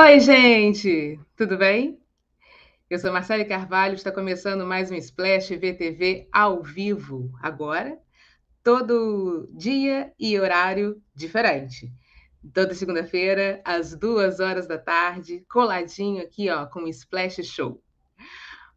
Oi, gente! Tudo bem? Eu sou Marcele Carvalho, está começando mais um Splash VTV ao vivo, agora, todo dia e horário diferente. Toda segunda-feira, às duas horas da tarde, coladinho aqui, ó, com o Splash Show.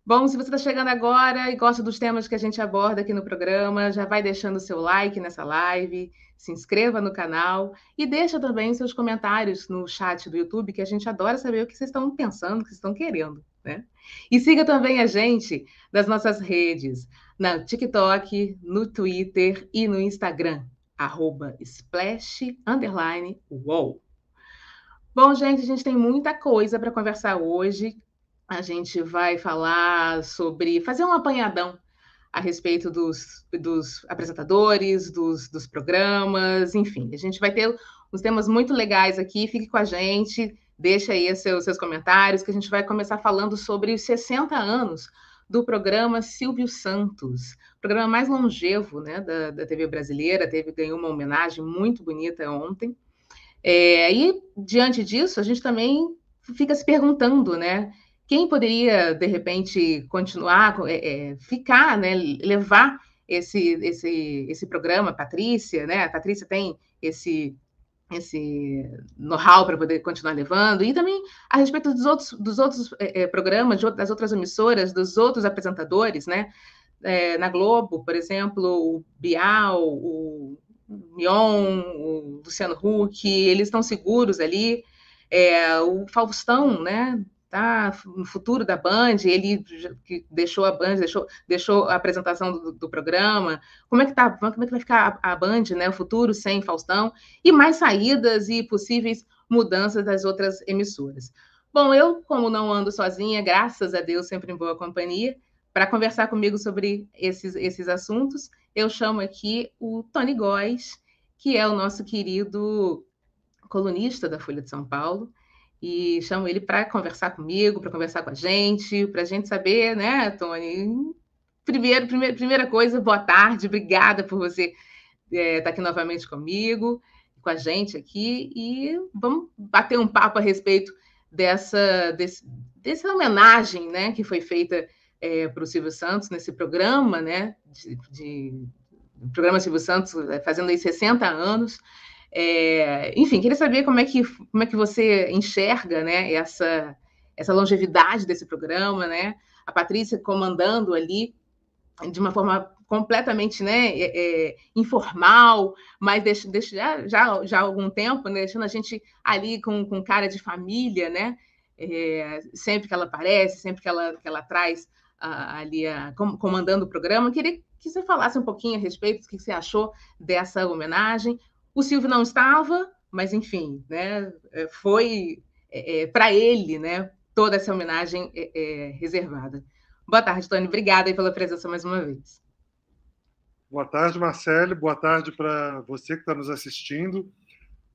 Bom, se você está chegando agora e gosta dos temas que a gente aborda aqui no programa, já vai deixando o seu like nessa live, se inscreva no canal e deixa também seus comentários no chat do YouTube, que a gente adora saber o que vocês estão pensando, o que vocês estão querendo, né? E siga também a gente nas nossas redes, na TikTok, no Twitter e no Instagram, arroba splash, underline, wow. Bom, gente, a gente tem muita coisa para conversar hoje. A gente vai falar sobre fazer um apanhadão a respeito dos, dos apresentadores, dos, dos, programas, enfim. A gente vai ter uns temas muito legais aqui, fique com a gente, deixa aí seus, seus comentários, que a gente vai começar falando sobre os 60 anos do programa Silvio Santos, programa mais longevo né, da, da TV brasileira, teve, ganhou uma homenagem muito bonita ontem. É, e, diante disso, a gente também fica se perguntando, né? Quem poderia, de repente, continuar, é, é, ficar, né, levar esse, esse, esse programa, Patrícia, né? A Patrícia tem esse esse know-how para poder continuar levando, e também a respeito dos outros, dos outros é, é programas, das outras emissoras, dos outros apresentadores, né? É, na Globo, por exemplo, o Bial, o Mion, o Luciano Huck, eles estão seguros ali. É, o Faustão, né? Tá? No futuro da Band, ele que deixou a Band, deixou, deixou a apresentação do, do, programa. Como é que tá? Como é que vai ficar a, a Band, né? O futuro sem Faustão e mais saídas e possíveis mudanças das outras emissoras. Bom, eu, como não ando sozinha, graças a Deus, sempre em boa companhia, para conversar comigo sobre esses, esses assuntos, eu chamo aqui o Tony Góes, que é o nosso querido colunista da Folha de São Paulo, e chamo ele para conversar comigo, para conversar com a gente, para a gente saber, né, Tony? Primeiro, primeira, primeira coisa, boa tarde, obrigada por você estar é, tá aqui novamente comigo, com a gente aqui, e vamos bater um papo a respeito dessa, desse, dessa homenagem né, que foi feita é, para o Silvio Santos nesse programa, né, de, de programa Silvio Santos é, fazendo aí 60 anos. É, enfim, queria saber como é que, como é que você enxerga né, essa, essa longevidade desse programa, né? A Patrícia comandando ali de uma forma completamente né, é, é, informal, mas deixa, deixa, já, já, já há algum tempo, né, deixando a gente ali com, com cara de família, né? É, sempre que ela aparece, sempre que ela, que ela traz ali a, comandando o programa. Queria que você falasse um pouquinho a respeito do que você achou dessa homenagem, o Silvio não estava, mas enfim, né, é, foi é, é para ele né, toda essa homenagem é, é, reservada. Boa tarde, Tony. Obrigada pela presença mais uma vez. Boa tarde, Marcele. Boa tarde para você que está nos assistindo.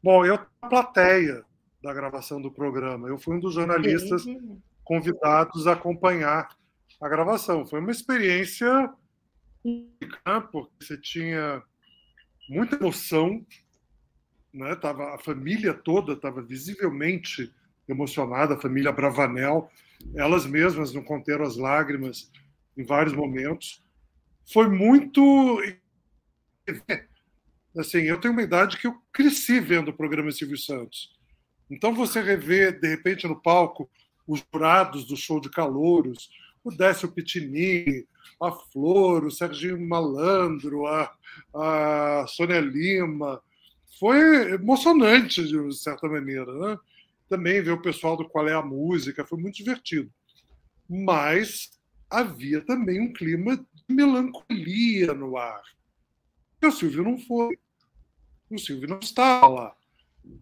Bom, eu na plateia da gravação do programa. Eu fui um dos jornalistas convidados a acompanhar a gravação. Foi uma experiência única, porque você tinha muita emoção, né? Tava, a família toda estava visivelmente emocionada, a família Bravanel, elas mesmas não conteram as lágrimas em vários momentos. Foi muito. Assim, eu tenho uma idade que eu cresci vendo o programa Silvio Santos. Então, você rever, de repente, no palco, os jurados do show de calouros, o Décio Pitinini, a Flor, o Serginho Malandro, a, a Sônia Lima, foi emocionante, de certa maneira. Né? Também ver o pessoal do Qual é a Música, foi muito divertido. Mas havia também um clima de melancolia no ar. E o Silvio não foi. O Silvio não estava lá.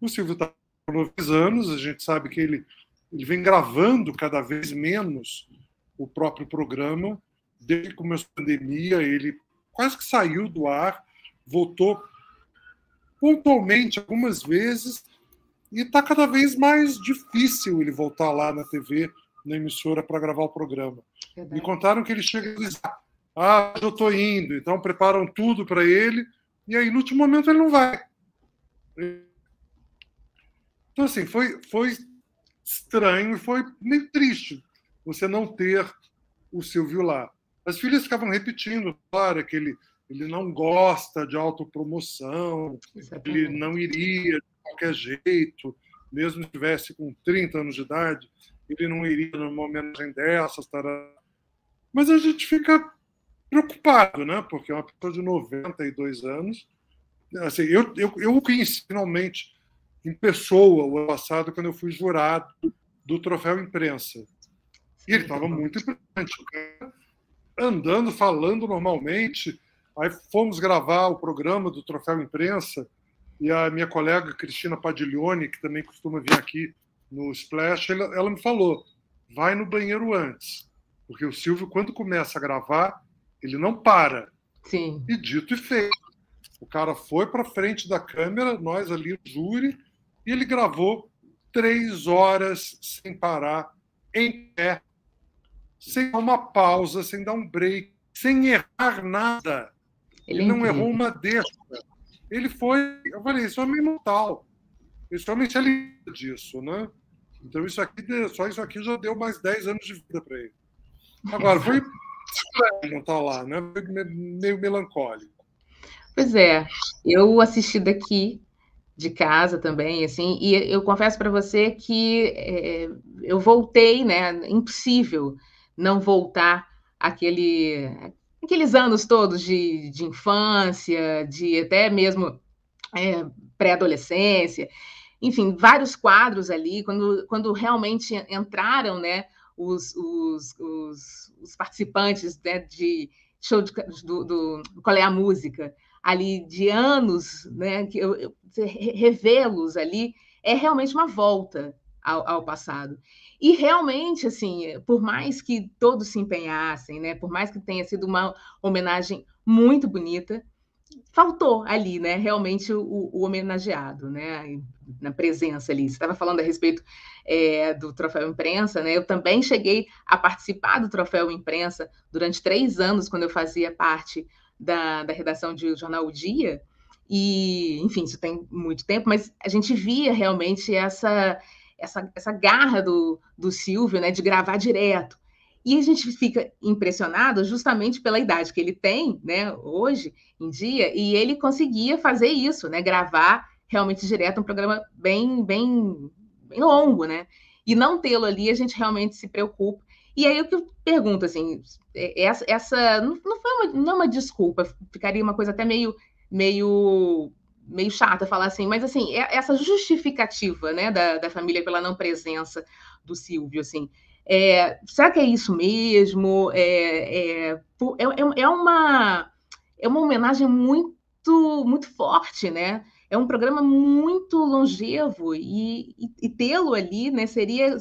O Silvio está com 9 anos, a gente sabe que ele, ele vem gravando cada vez menos o próprio programa. Desde que começou a pandemia, ele quase que saiu do ar, voltou pontualmente algumas vezes, e está cada vez mais difícil ele voltar lá na TV, na emissora, para gravar o programa. Verdade. Me contaram que ele chega e diz: Ah, eu estou indo, então preparam tudo para ele, e aí no último momento ele não vai. Então, assim, foi, foi estranho e foi meio triste você não ter o Silvio lá. As filhas ficavam repetindo, claro, que ele, ele não gosta de autopromoção, Exatamente. ele não iria de qualquer jeito, mesmo se estivesse com 30 anos de idade, ele não iria numa homenagem dessas. Tará. Mas a gente fica preocupado, né? Porque é uma pessoa de 92 anos. Assim, eu, eu, eu o conheci finalmente em pessoa o ano passado, quando eu fui jurado do troféu imprensa. E ele estava muito impressionante. Andando, falando normalmente. Aí fomos gravar o programa do troféu imprensa e a minha colega Cristina Padiglione, que também costuma vir aqui no Splash, ela, ela me falou: vai no banheiro antes. Porque o Silvio, quando começa a gravar, ele não para. Sim. E dito e feito. O cara foi para frente da câmera, nós ali, o júri, e ele gravou três horas sem parar, em pé, sem dar uma pausa, sem dar um break, sem errar nada. Ele, ele não errou uma deixa. Ele foi, eu falei, esse homem é imortal. Esse homem se alimenta disso, né? Então isso aqui, só isso aqui já deu mais 10 anos de vida para ele. Agora, foi não estar lá, né? meio melancólico. Pois é, eu assisti daqui de casa também, assim, e eu confesso para você que é, eu voltei, né? Impossível não voltar aquele, aqueles anos todos de, de infância, de até mesmo é, pré-adolescência, enfim, vários quadros ali, quando, quando realmente entraram, né? os, os, os, os participantes né, de show de, do, do, Qual é a Música, ali de anos, né, que eu, eu revê-los ali, é realmente uma volta ao, ao, passado. E realmente, assim, por mais que todos se empenhassem, né, por mais que tenha sido uma homenagem muito bonita, faltou ali, né, realmente o, o homenageado, né, na presença ali. Você estava falando a respeito é, do troféu imprensa, né? Eu também cheguei a participar do troféu imprensa durante três anos, quando eu fazia parte da, da redação de Jornal o Dia. E, enfim, isso tem muito tempo, mas a gente via realmente essa essa, essa garra do, do Silvio, né, de gravar direto. E a gente fica impressionado justamente pela idade que ele tem, né, hoje em dia, e ele conseguia fazer isso, né, gravar realmente direto, um programa bem, bem, bem longo, né? E não tê-lo ali, a gente realmente se preocupa. E aí o que eu pergunto, assim, é, essa, essa não, foi uma, não é uma desculpa, ficaria uma coisa até meio, meio, meio chata falar assim, mas assim, é, essa justificativa, né, da, da família pela não presença do Silvio, assim, é, será que é isso mesmo? É, é, é, é, uma, é uma homenagem muito, muito forte, né? é um programa muito longevo e, e, e tê-lo ali, né, seria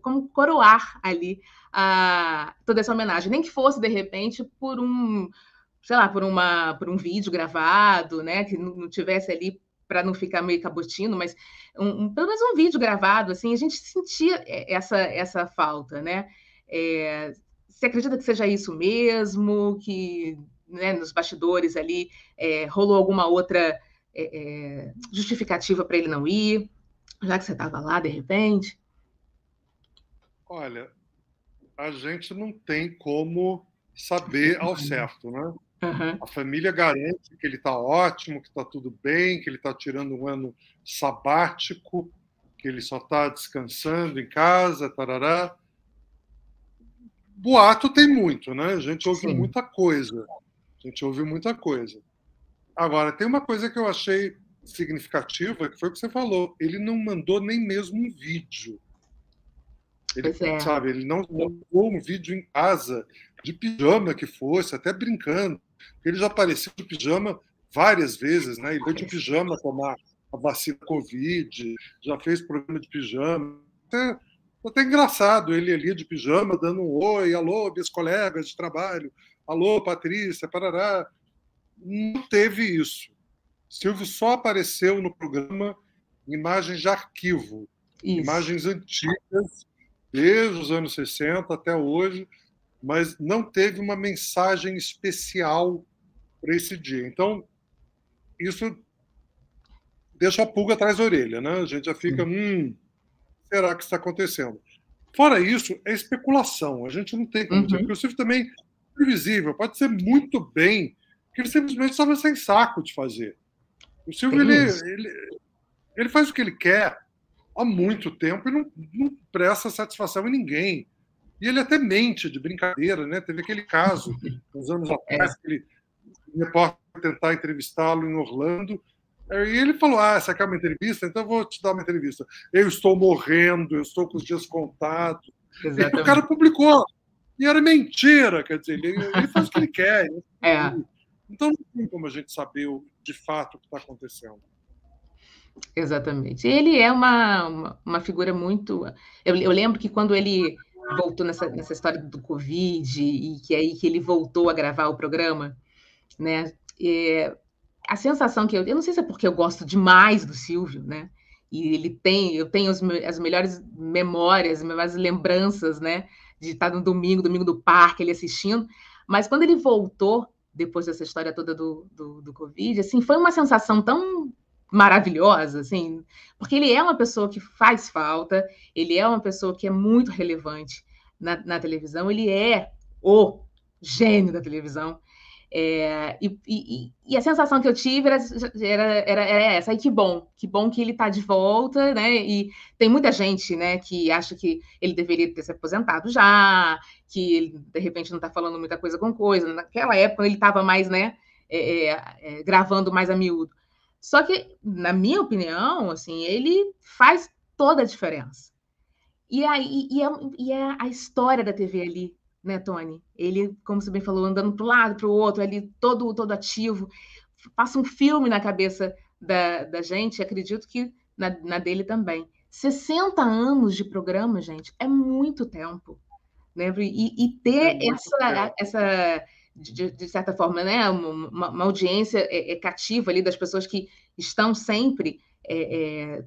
como coroar ali a, toda essa homenagem, nem que fosse de repente por um, sei lá, por uma, por um vídeo gravado, né, que não, tivesse ali para não ficar meio cabotino, mas um, um, pelo menos um vídeo gravado, assim, a gente sentia essa essa falta, né? É, você acredita que seja isso mesmo, que né, nos bastidores ali é, rolou alguma outra é, é, justificativa para ele não ir, já que você estava lá de repente? Olha, a gente não tem como saber ao certo, né? Uhum. A família garante que ele está ótimo, que está tudo bem, que ele está tirando um ano sabático, que ele só está descansando em casa, tarará. Boato tem muito, né? A gente ouve Sim. muita coisa. A gente ouve muita coisa. Agora, tem uma coisa que eu achei significativa, que foi o que você falou. Ele não mandou nem mesmo um vídeo. Ele, é. sabe, ele não mandou um vídeo em casa, de pijama que fosse, até brincando. Ele já apareceu de pijama várias vezes, né? Ele foi de pijama tomar a vacina Covid, já fez programa de pijama. Até, até engraçado ele ali de pijama, dando um oi, alô, meus colegas de trabalho, alô, Patrícia, parará não teve isso. Silvio só apareceu no programa imagens de arquivo, isso. imagens antigas, desde os anos 60 até hoje, mas não teve uma mensagem especial para esse dia. Então, isso deixa a pulga atrás da orelha, né? A gente já fica, hum, será que está acontecendo? Fora isso, é especulação. A gente não tem como uhum. dizer, o Silvio também é previsível. Pode ser muito bem que ele simplesmente estava sem saco de fazer. O Silvio, ele, ele, ele, faz o que ele quer há muito tempo e não, não presta satisfação em ninguém. E ele até mente de brincadeira, né? Teve aquele caso, uns anos atrás, que ele, o repórter tentar entrevistá-lo em Orlando, e ele falou: Ah, essa aqui é uma entrevista, então eu vou te dar uma entrevista. Eu estou morrendo, eu estou com os dias contados. Exatamente. E o cara publicou. E era mentira, quer dizer, ele, ele faz o que ele quer. É. Então não tem como a gente saber de fato o que está acontecendo. Exatamente. Ele é uma, uma, uma figura muito. Eu, eu, lembro que quando ele voltou nessa, nessa história do Covid e que aí que ele voltou a gravar o programa, né? É, a sensação que eu, eu não sei se é porque eu gosto demais do Silvio, né? E ele tem, eu tenho as melhores memórias, as melhores lembranças, né? De estar no domingo, domingo do parque, ele assistindo. Mas quando ele voltou, depois dessa história toda do, do, do Covid, assim, foi uma sensação tão maravilhosa, assim, porque ele é uma pessoa que faz falta, ele é uma pessoa que é muito relevante na, na televisão, ele é o gênio da televisão. É, e, e, e, a sensação que eu tive era, era, era, era, essa, e que bom, que bom que ele está de volta, né? E tem muita gente, né, que acha que ele deveria ter se aposentado já, que ele, de repente, não está falando muita coisa com coisa. Naquela época ele estava mais, né, é, é, é, gravando mais a miúdo. Só que, na minha opinião, assim, ele faz toda a diferença. E, aí, e, é, e é a história da TV ali, né, Tony? Ele, como você bem falou, andando para um lado, para o outro, ali todo, todo ativo, passa um filme na cabeça da, da gente, acredito que na, na dele também. 60 anos de programa, gente, é muito tempo. Né? E, e ter é essa, essa de, de, certa forma, né, uma, uma audiência é, é, cativa ali das pessoas que estão sempre é, é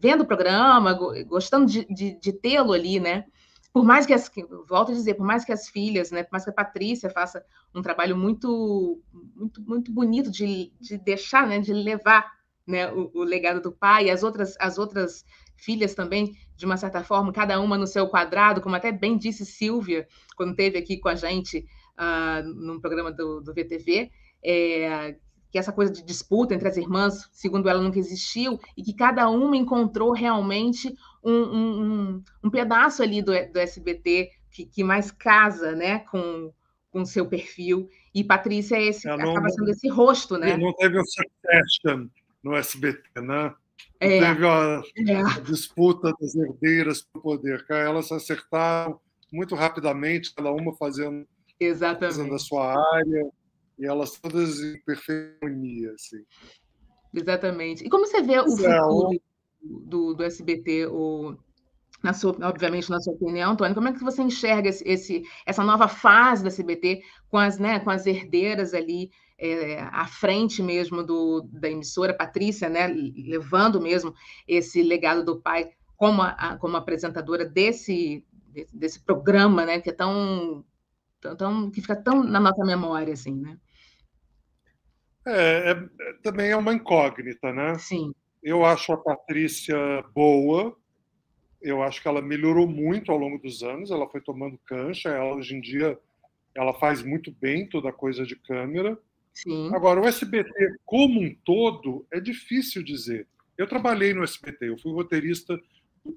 vendo o programa, gostando de, de, de tê-lo ali, né? por mais que as, volto a dizer, por mais que as filhas, né, por mais que a Patrícia faça um trabalho muito, muito, muito bonito de, de deixar, né, de levar, né, o, o, legado do pai, e as outras, as outras filhas também, de uma certa forma, cada uma no seu quadrado, como até bem disse Silvia, quando esteve aqui com a gente uh, num programa do, do VTV, é, que essa coisa de disputa entre as irmãs, segundo ela, nunca existiu, e que cada uma encontrou realmente um, um, um pedaço ali do, do SBT que, que, mais casa né, com o seu perfil. E Patrícia é esse, não, acaba sendo esse rosto, né? Não teve o succession no SBT, né? É, teve a, é. a, disputa das herdeiras para o poder. Elas se acertaram muito rapidamente, cada uma fazendo, Exatamente. a sua área e elas todas em perfeita harmonia, assim. Exatamente. E como você vê o é, futuro do, do SBT, o, na sua, obviamente, na sua opinião, Antônio, como é que você enxerga esse, esse, essa nova fase da SBT com as, né, com as herdeiras ali é, à frente mesmo do, da emissora, Patrícia, né, levando mesmo esse legado do pai como, a, como apresentadora desse, desse programa, né, que é tão, tão, tão, que fica tão na nossa memória, assim, né? É, é, também é uma incógnita, né? Sim. Eu acho a Patrícia boa, eu acho que ela melhorou muito ao longo dos anos, ela foi tomando cancha, ela hoje em dia ela faz muito bem toda a coisa de câmera. Sim. Agora, o SBT como um todo é difícil dizer. Eu trabalhei no SBT, eu fui roteirista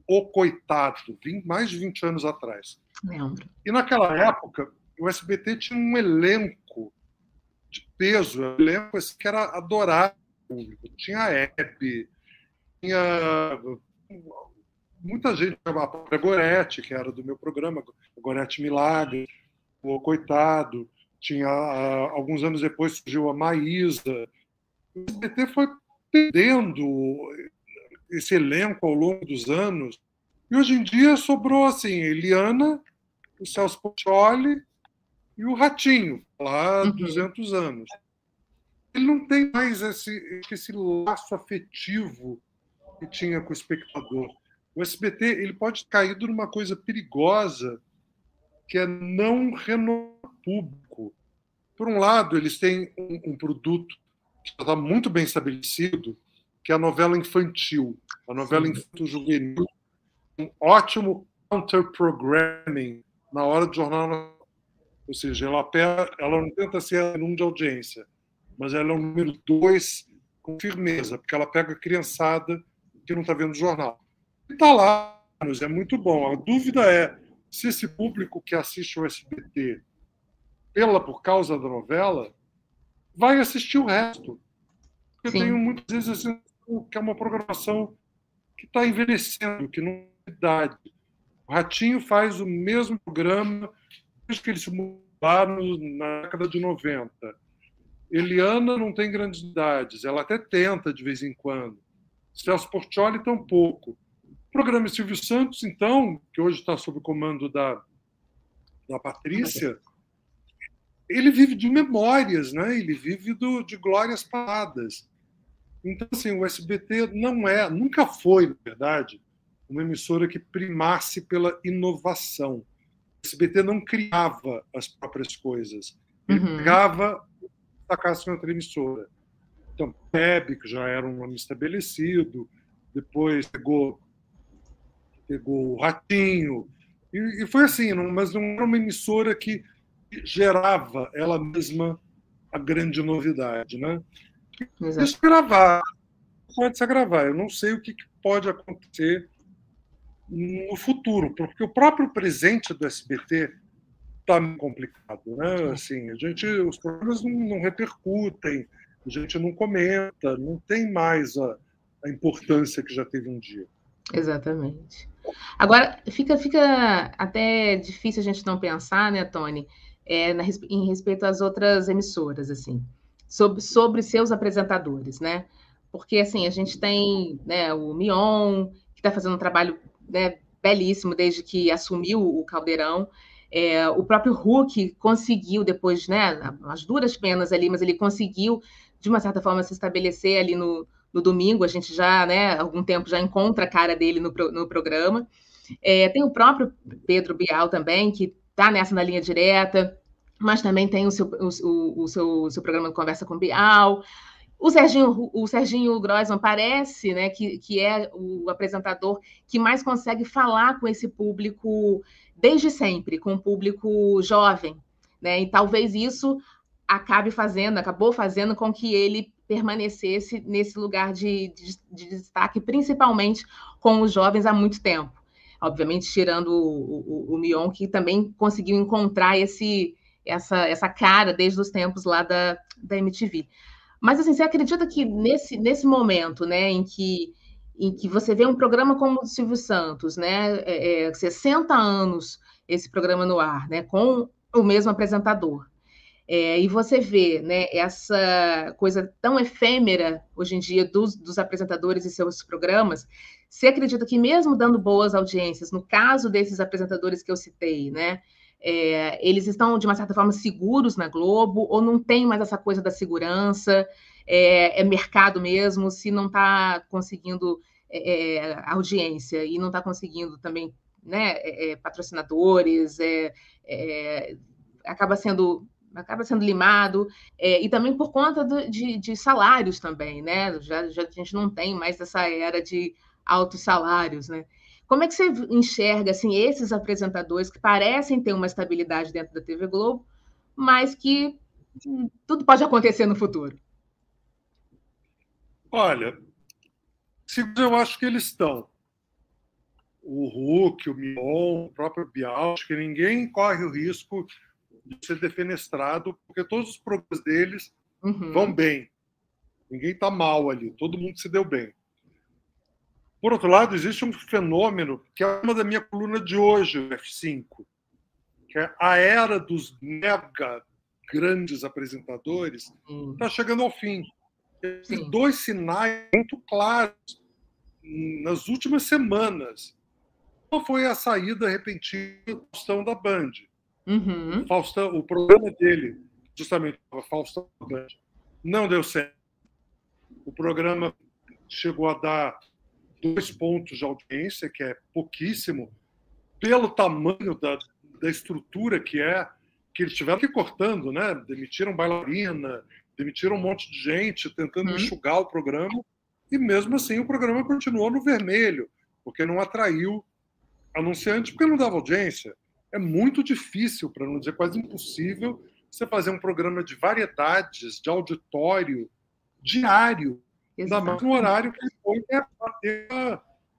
O Coitado, mais de 20 anos atrás. Lembro. E naquela época, o SBT tinha um elenco de peso, um elenco que era adorável. Tinha a Hebe, tinha muita gente, a própria Gorete, que era do meu programa, Gorete Milagre, o Coitado, tinha alguns anos depois surgiu a Maísa. O SBT foi perdendo esse elenco ao longo dos anos. E hoje em dia sobrou assim, Eliana, o Celso Portioli e o Ratinho, lá há uhum. 200 anos. Ele não tem mais esse, esse laço afetivo que tinha com o espectador. O SBT ele pode cair numa coisa perigosa que é não renovar público. Por um lado, eles têm um, um produto que está muito bem estabelecido, que é a novela infantil, a novela infantil-juvenil, um ótimo counter-programming na hora do jornal. Ou seja, ela, ela não tenta ser número de audiência, mas ela é o número dois com firmeza, porque ela pega a criançada que não está vendo o jornal. E está lá, é muito bom. A dúvida é se esse público que assiste o SBT pela por causa da novela vai assistir o resto. Eu Sim. tenho muitas vezes assim, que é uma programação que está envelhecendo, que não tem idade. O Ratinho faz o mesmo programa que eles se mudaram na década de 90. Eliana não tem grandes idades, ela até tenta de vez em quando. Celso Portioli tampouco. O programa Silvio Santos, então, que hoje está sob o comando da, da Patrícia, ele vive de memórias, né? ele vive do, de glórias paradas. Então, assim, o SBT não é, nunca foi, na verdade, uma emissora que primasse pela inovação. SBT não criava as próprias coisas. Ele uhum. pegava destacasse em outra emissora. Então, PEB, que já era um nome estabelecido, depois pegou, pegou o Ratinho, e, e foi assim, não, mas não era uma emissora que gerava ela mesma a grande novidade. Né? Isso gravar, pode se gravar. Eu não sei o que pode acontecer no futuro, porque o próprio presente do SBT está complicado, né? Assim, a gente, os programas não, não, repercutem, a gente não comenta, não tem mais a, a importância que já teve um dia. Exatamente. Agora, fica, fica até difícil a gente não pensar, né, Tony, é, na, em respeito às outras emissoras, assim, sobre, sobre seus apresentadores, né? Porque, assim, a gente tem né, o Mion, que está fazendo um trabalho né, belíssimo desde que assumiu o Caldeirão, é, o próprio Hulk conseguiu, depois, né, as duras penas ali, mas ele conseguiu, de uma certa forma, se estabelecer ali no, no domingo. A gente já, né, algum tempo já encontra a cara dele no, no programa. É, tem o próprio Pedro Bial também, que está nessa na linha direta, mas também tem o seu, o, o seu, o seu programa de conversa com Bial. O Serginho, o Serginho Groisman parece né, que, que é o apresentador que mais consegue falar com esse público desde sempre, com o público jovem. Né? E talvez isso acabe fazendo, acabou fazendo com que ele permanecesse nesse lugar de, de, de destaque, principalmente com os jovens há muito tempo. Obviamente, tirando o, o, o Mion, que também conseguiu encontrar esse, essa, essa cara desde os tempos lá da, da MTV. Mas assim, você acredita que nesse, nesse momento, né, em que em que você vê um programa como o do Silvio Santos, né, é, é, 60 anos esse programa no ar, né, com o mesmo apresentador, é, e você vê né, essa coisa tão efêmera hoje em dia dos, dos, apresentadores e seus programas, você acredita que mesmo dando boas audiências, no caso desses apresentadores que eu citei, né, é, eles estão, de uma certa forma, seguros na Globo, ou não tem mais essa coisa da segurança, é, é mercado mesmo, se não está conseguindo é, é, audiência e não está conseguindo também né, é, é, patrocinadores, acaba sendo acaba sendo limado, e também por conta do, de, de, salários também, né? Já, já a gente não tem mais essa era de altos salários, né? Como é que você enxerga assim esses apresentadores que parecem ter uma estabilidade dentro da TV Globo, mas que hum, tudo pode acontecer no futuro? Olha, eu acho que eles estão. O Hulk, o Mion, o próprio Bial, acho que ninguém corre o risco de ser defenestrado, porque todos os programas deles uhum. vão bem. Ninguém está mal ali, todo mundo se deu bem. Por outro lado, existe um fenômeno que é uma da minha coluna de hoje, o F5, que é a era dos mega grandes apresentadores está chegando ao fim. Tem dois sinais muito claros nas últimas semanas. Uma foi a saída repentina do Faustão da Band. Uhum. Faustão, o programa dele, justamente, o Faustão da Band, não deu certo. O programa chegou a dar dois pontos de audiência, que é pouquíssimo, pelo tamanho da, da estrutura que é, que eles tiveram que ir cortando, né? Demitiram bailarina, demitiram um monte de gente, tentando uhum. enxugar o programa, E mesmo assim o programa continuou no vermelho, porque não atraiu anunciante, porque não dava audiência. É muito difícil, para não dizer quase impossível, você fazer um programa de variedades, de auditório, diário. Ainda mais no horário que a bater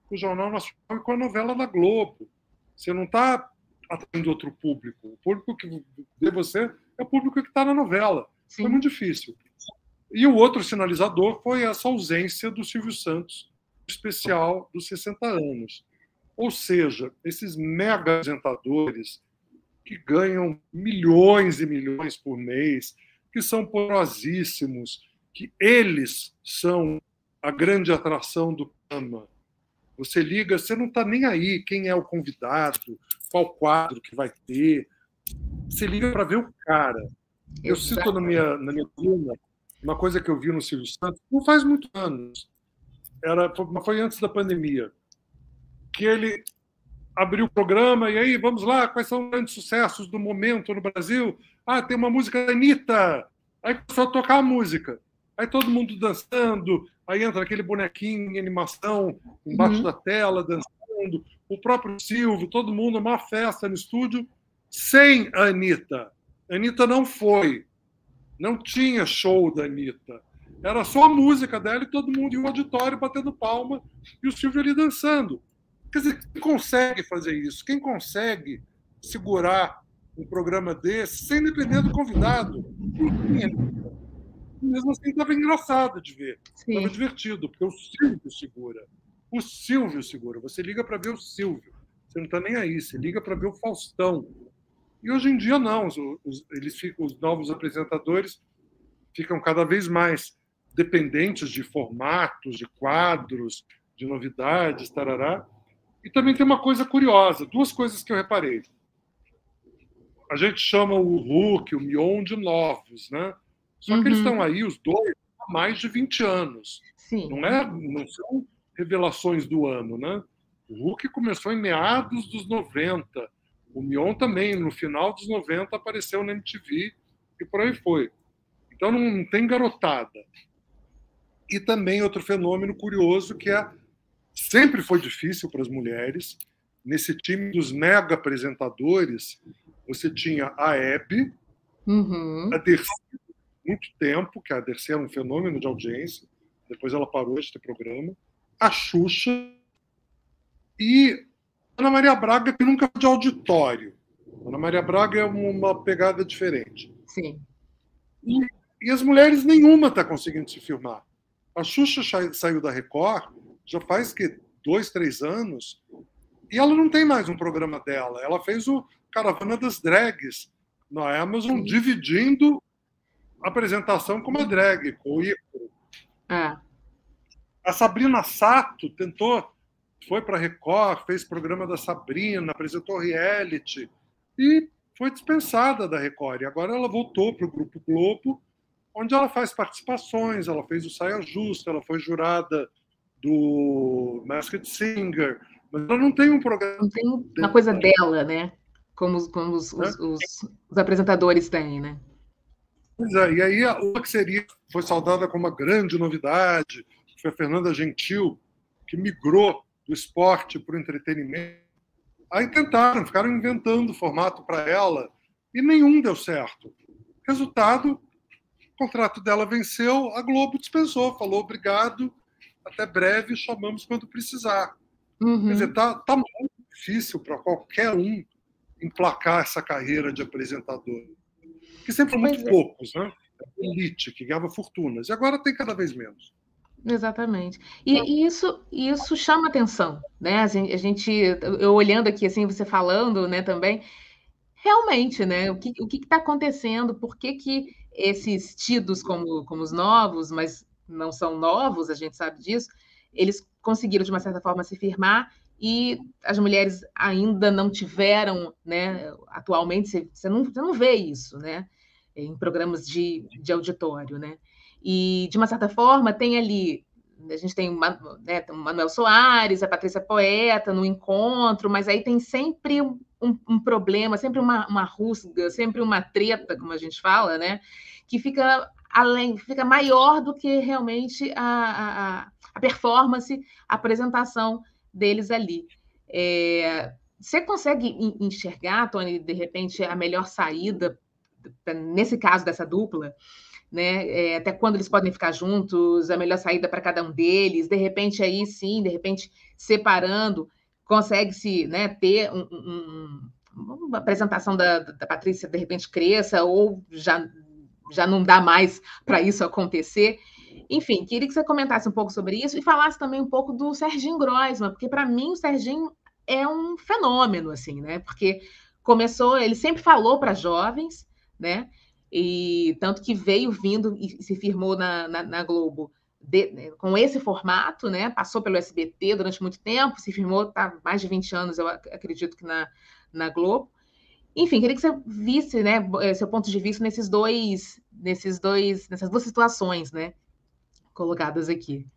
com o Jornal Nacional e com a novela da Globo. Você não está atraindo outro público. O público que vê você é o público que está na novela. Sim. Foi muito difícil. E o outro sinalizador foi essa ausência do Silvio Santos, especial dos 60 anos. Ou seja, esses mega apresentadores que ganham milhões e milhões por mês, que são porosíssimos, que eles são a grande atração do programa. Você liga, você não está nem aí quem é o convidado, qual quadro que vai ter. Você liga para ver o cara. Eu cito na minha, na minha coluna uma coisa que eu vi no Silvio Santos, não faz muitos anos, era, foi antes da pandemia, que ele abriu o programa e aí, vamos lá, quais são os grandes sucessos do momento no Brasil? Ah, tem uma música da Anitta. Aí começou a tocar a música. Aí todo mundo dançando, aí entra aquele bonequinho em animação embaixo uhum. da tela, dançando. O próprio Silvio, todo mundo, uma festa no estúdio, sem a Anitta. A Anitta não foi. Não tinha show da Anitta. Era só a música dela e todo mundo em um auditório batendo palma e o Silvio ali dançando. Quer dizer, quem consegue fazer isso? Quem consegue segurar um programa desse sem depender do convidado? Mesmo assim, estava engraçado de ver. Estava divertido, porque o Silvio segura. O Silvio segura. Você liga para ver o Silvio. Você não está nem aí. Você liga para ver o Faustão. E hoje em dia não, os, os, eles ficam, os novos apresentadores ficam cada vez mais dependentes de formatos, de quadros, de novidades, tarará. E também tem uma coisa curiosa, duas coisas que eu reparei. A gente chama o Hulk, o Mion de novos, né? Só uhum. que eles uhum. estão aí, os dois, há mais de 20 anos. Sim. Não, é, não são revelações do ano, né? O Hulk começou em meados dos 90, o Mion também, no final dos 90, apareceu na MTV e por aí foi. Então não tem garotada. E também outro fenômeno curioso que é sempre foi difícil para as mulheres. Nesse time dos mega apresentadores, você tinha a Hebe, uhum. a Dercy, muito tempo, que a Dercy era um fenômeno de audiência, depois ela parou de ter programa, a Xuxa e Ana Maria Braga, que nunca foi de auditório. Ana Maria Braga é uma pegada diferente. Sim. E, e as mulheres, nenhuma está conseguindo se filmar. A Xuxa saiu da Record já faz que dois, três anos, e ela não tem mais um programa dela. Ela fez o Caravana das Drags na Amazon, Sim. dividindo apresentação com uma drag, com o Ícaro. É. A Sabrina Sato tentou foi para Record, fez programa da Sabrina, apresentou reality e foi dispensada da Record. E agora ela voltou para o Grupo Globo, onde ela faz participações, ela fez o Saia Justa, ela foi jurada do Masked Singer, mas ela não tem um programa. Não tem uma coisa dela, né? Como, os, como os, os, os, os apresentadores têm, né? Pois é, e aí uma que seria, foi saudada como uma grande novidade, foi a Fernanda Gentil, que migrou do esporte para o entretenimento. Aí tentaram, ficaram inventando formato para ela e nenhum deu certo. Resultado, o contrato dela venceu, a Globo dispensou, falou obrigado, até breve, chamamos quando precisar. Uhum. Quer dizer, tá, tá muito difícil para qualquer um emplacar essa carreira de apresentador. Que sempre foram muito é. poucos, né? Elite, que ganhava fortunas. E agora tem cada vez menos. Exatamente. E, e isso, isso chama atenção, né? A gente, eu olhando aqui, assim, você falando, né, também, realmente, né? O que o está acontecendo? Por que, que esses tidos como, como os novos, mas não são novos, a gente sabe disso, eles conseguiram, de uma certa forma, se firmar e as mulheres ainda não tiveram, né? Atualmente, você, você, não, você não vê isso, né? Em programas de, de auditório, né? E, de uma certa forma, tem ali. A gente tem, né, o Manuel Soares, a Patrícia Poeta no encontro, mas aí tem sempre um, um problema, sempre uma, uma rusga, sempre uma treta, como a gente fala, né? Que fica além, fica maior do que realmente a, a, a performance, a apresentação deles ali. É, você consegue enxergar, Tony, de repente, a melhor saída, nesse caso dessa dupla, né? É, até quando eles podem ficar juntos, a melhor saída para cada um deles, de repente aí sim, de repente separando, consegue-se né, ter um, um, uma apresentação da, da Patrícia de repente cresça, ou já, já não dá mais para isso acontecer. Enfim, queria que você comentasse um pouco sobre isso e falasse também um pouco do Serginho Groisman, porque para mim o Serginho é um fenômeno, assim, né? Porque começou, ele sempre falou para jovens, né? E tanto que veio vindo e se firmou na, na, na Globo de, né, com esse formato, né? Passou pelo SBT durante muito tempo, se firmou, está mais de 20 anos, eu acredito que na, na Globo. Enfim, queria que você visse, né, eh, seu ponto de vista nesses dois, nesses dois, nessas duas situações, né, colocadas aqui.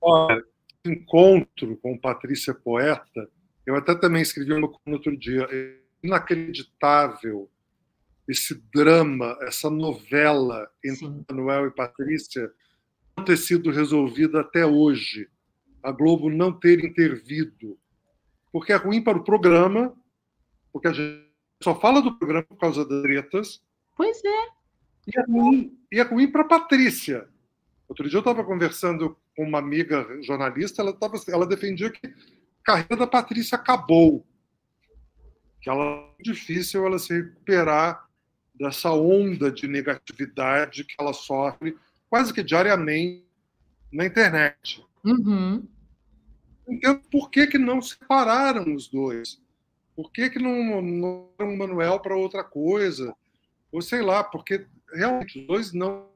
Olha, encontro com Patrícia Poeta, eu até também escrevi uma no outro dia, é inacreditável esse drama, essa novela entre Sim. Manuel e Patrícia não ter sido resolvida até hoje. A Globo não ter intervido. Porque é ruim para o programa, porque a gente só fala do programa por causa das tretas. Pois é. E é ruim, e é ruim para a Patrícia. Outro dia eu estava conversando com uma amiga jornalista, ela, tava, ela defendia que a carreira da Patrícia acabou. Que ela é difícil ela se recuperar dessa onda de negatividade que ela sofre quase que diariamente na internet. Uhum. Então, por que, que não separaram os dois? Por que, que não, não um Manuel para outra coisa? Ou sei lá, porque realmente os dois não.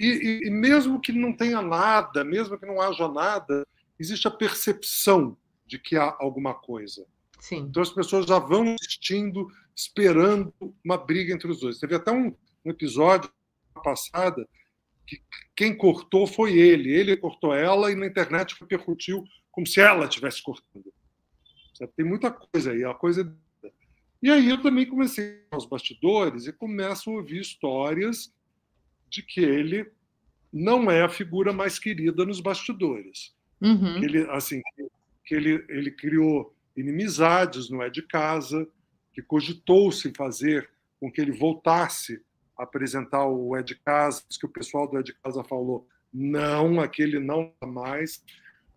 E, e, e, mesmo que não tenha nada, mesmo que não haja nada, existe a percepção de que há alguma coisa. Sim. Então as pessoas já vão assistindo esperando uma briga entre os dois. Teve até um, um episódio passada que quem cortou foi ele. Ele cortou ela e na internet repercutiu como se ela estivesse cortando. Tem muita coisa aí, a coisa. E aí eu também comecei aos bastidores e começo a ouvir histórias de que ele não é a figura mais querida nos bastidores. Uhum. Ele, assim, que ele, ele criou inimizades, não é de casa, que cogitou-se fazer com que ele voltasse a apresentar o Ed Casa, que o pessoal do Ed Casa falou, não, aquele não mais.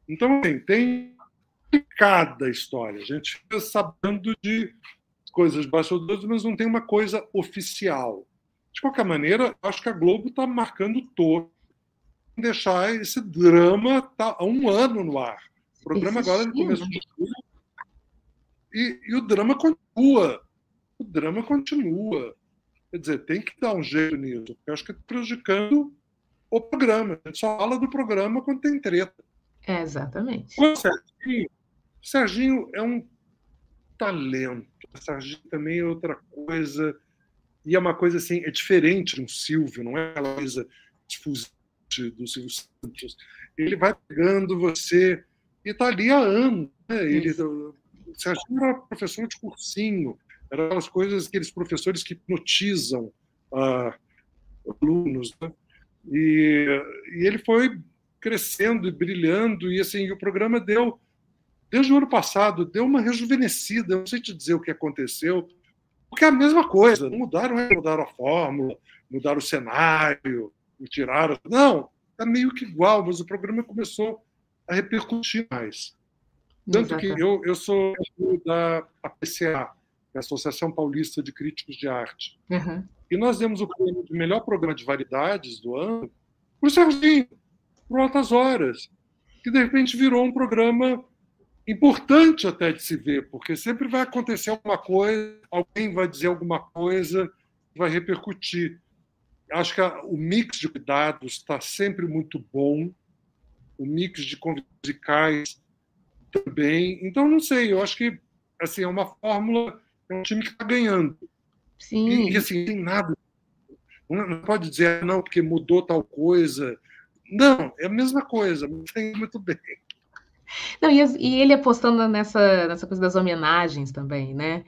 Então, assim, tem cada história. A gente fica sabendo de coisas bastidores, mas não tem uma coisa oficial. De qualquer maneira, acho que a Globo está marcando todo em deixar esse drama tá há um ano no ar. O programa agora no começo de julho e, e o drama continua. O drama continua. Quer dizer, tem que dar um jeito nisso. Eu acho que está prejudicando o programa. A gente só fala do programa quando tem treta. É, exatamente. O Serginho, Serginho é um talento. O Serginho também é outra coisa. E é uma coisa assim, é diferente de um Silvio, não é aquela coisa difusante do Silvio Santos. Ele vai pegando você e está ali há anos. Né? Ele, Serginho era professor de cursinho, eram aquelas coisas, aqueles professores que hipnotizam ah, alunos. Né? E, e, ele foi crescendo e brilhando, e assim, o programa deu, desde o ano passado, deu uma rejuvenescida. Eu não sei te dizer o que aconteceu, porque é a mesma coisa. Mudaram, mudaram a fórmula, mudaram o cenário, tiraram. Não, é meio que igual, mas o programa começou a repercutir mais. Tanto que eu, eu sou da APCA, Associação Paulista de Críticos de Arte. Uhum. E nós demos o prêmio de melhor programa de variedades do ano para o Serginho, por Altas Horas, que de repente virou um programa importante até de se ver, porque sempre vai acontecer alguma coisa, alguém vai dizer alguma coisa, vai repercutir. Acho que a, o mix de cuidados está sempre muito bom, o mix de convidados também. Então, não sei, eu acho que assim, é uma fórmula, é um time que está ganhando. Sim. E, e, assim, tem nada. Não pode dizer, não, porque mudou tal coisa. Não, é a mesma coisa, mas tem muito bem. Não, e, e, ele apostando nessa, nessa coisa das homenagens também, né?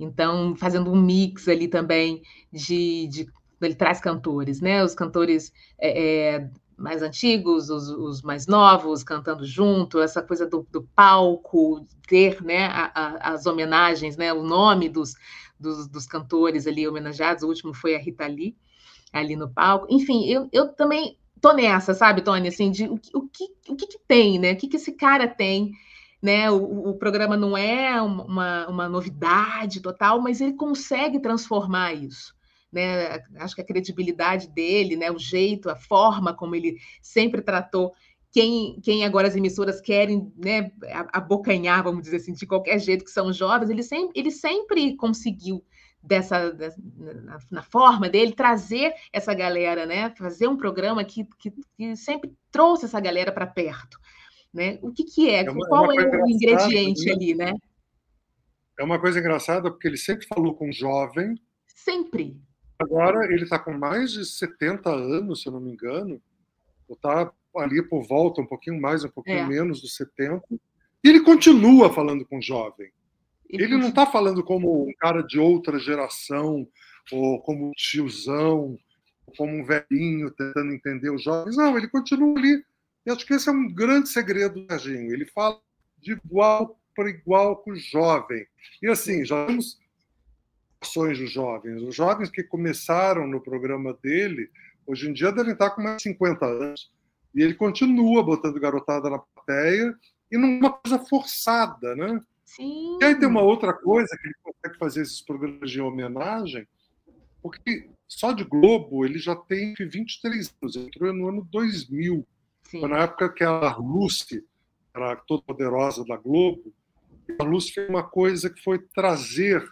Então, fazendo um mix ali também de. de ele traz cantores, né? Os cantores é, é, mais antigos, os, os, mais novos cantando junto, essa coisa do, do palco, ter né, a, a, as homenagens, né, o nome dos, dos, dos, cantores ali homenageados, o último foi a Rita Lee, ali no palco. Enfim, eu, eu também tô nessa, sabe, Tony, assim, de o, o, que, o que, que tem, né? O que, que esse cara tem né? O, o, programa não é uma, uma novidade total, mas ele consegue transformar isso. Né? Acho que a credibilidade dele, né? o jeito, a forma como ele sempre tratou quem, quem agora as emissoras querem né, abocanhar, vamos dizer assim, de qualquer jeito, que são jovens, ele sempre, ele sempre conseguiu dessa, dessa na, na, forma dele trazer essa galera, né? Fazer um programa que, que, que sempre trouxe essa galera para perto. Né? O que, que é? é uma, Qual é o ingrediente né? ali, né? É uma coisa engraçada, porque ele sempre falou com jovem. Sempre. Agora ele está com mais de 70 anos, se eu não me engano. Ou está ali por volta, um pouquinho mais, um pouquinho é. menos dos 70. E ele continua falando com jovem. Ele, ele não está falando como um cara de outra geração, ou como um tiozão, ou como um velhinho tentando entender os jovens. Não, ele continua ali e acho que esse é um grande segredo do Serginho. Ele fala de igual para igual com o jovem. E assim, já temos ações dos jovens. Os jovens que começaram no programa dele, hoje em dia devem estar com mais de 50 anos. E ele continua botando garotada na plateia e numa coisa forçada, né? Sim. E aí tem uma outra coisa que ele consegue fazer esses programas de homenagem, porque só de Globo ele já tem 23 anos, entrou no ano 2000. Sim. Foi na época que a Lucy era toda poderosa da Globo. A Lucy fez uma coisa que foi trazer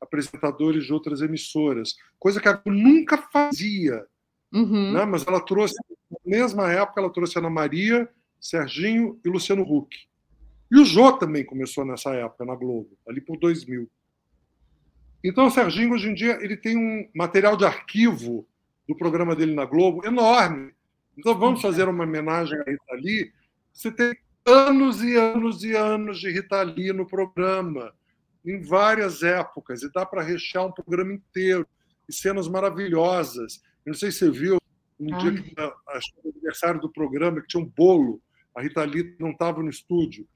apresentadores de outras emissoras, coisa que a Globo nunca fazia. Uhum. Né? Mas ela trouxe, na mesma época, ela trouxe Ana Maria, Serginho e Luciano Huck. E o Jô também começou nessa época, na Globo, ali por 2000. Então, o Serginho, hoje em dia, ele tem um material de arquivo do programa dele na Globo enorme. Então vamos fazer uma homenagem a Rita Lee. Você tem anos e anos e anos de Rita Lee no programa, em várias épocas, e dá para rechear um programa inteiro, e cenas maravilhosas. Eu não sei se você viu, um Ai. dia que acho aniversário do programa, que tinha um bolo, a Rita Lee não estava no estúdio,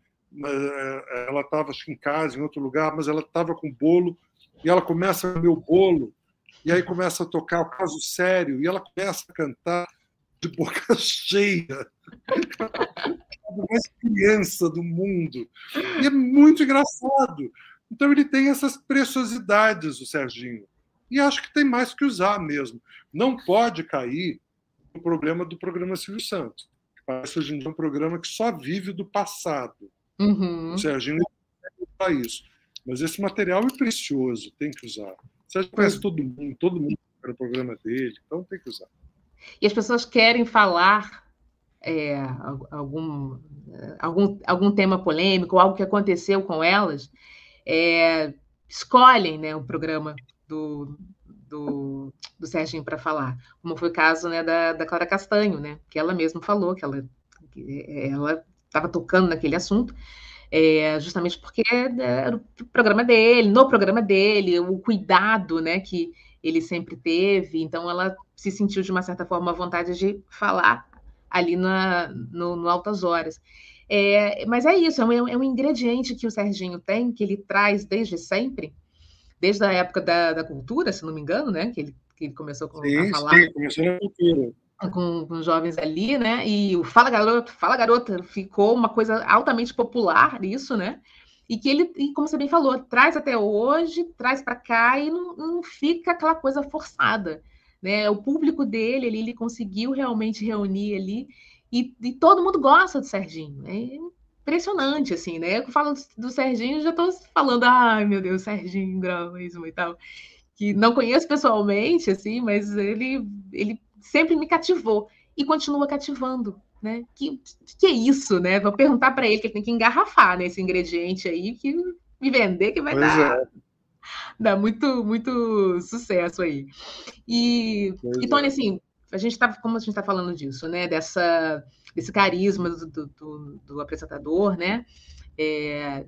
é, ela estava em casa, em outro lugar, mas ela estava com bolo, e ela começa a comer o bolo, e aí começa a tocar o caso sério, e ela começa a cantar de boca cheia. a mais criança do mundo. E é muito engraçado. Então ele tem essas preciosidades, o Serginho. E acho que tem mais que usar mesmo. Não pode cair no problema do programa Silvio Santos. Parece hoje em dia um programa que só vive do passado. Uhum. O Serginho não para isso. Mas esse material é precioso, tem que usar. O Serginho conhece todo mundo, todo mundo no programa dele, então tem que usar e as pessoas querem falar é, algum, algum, algum tema polêmico, algo que aconteceu com elas, é, escolhem né, o programa do, do, do Serginho para falar, como foi o caso né, da, da Clara Castanho, né, que ela mesma falou que ela estava tocando naquele assunto, é, justamente porque era o programa dele, no programa dele, o cuidado né, que ele sempre teve, então ela se sentiu de uma certa forma à vontade de falar ali na, no, no Altas Horas. É, mas é isso, é um, é um, ingrediente que o Serginho tem, que ele traz desde sempre, desde a época da, da cultura, se não me engano, né? Que ele, que ele começou com, sim, a falar. Sim, começou na cultura. Com, com jovens ali, né? E o Fala Garoto, Fala Garota ficou uma coisa altamente popular, isso, né? e que ele, e como você bem falou, traz até hoje, traz para cá e não, não, fica aquela coisa forçada. Né? O público dele, ele, ele conseguiu realmente reunir ali, e, e, todo mundo gosta do Serginho. É impressionante, assim, né? Eu falo do, Serginho, já estou falando, ai meu Deus, Serginho Grosmo e tal, que não conheço pessoalmente, assim, mas ele, ele sempre me cativou e continua cativando, né? Que, que é isso, né? Vou perguntar para ele que ele tem que engarrafar nesse né, ingrediente aí, que me vender que vai pois dar, é. dar muito, muito sucesso aí. E, e Tony, é. assim, a gente tá, como a gente está falando disso, né? Dessa, desse carisma do, do, do, do apresentador, né? é,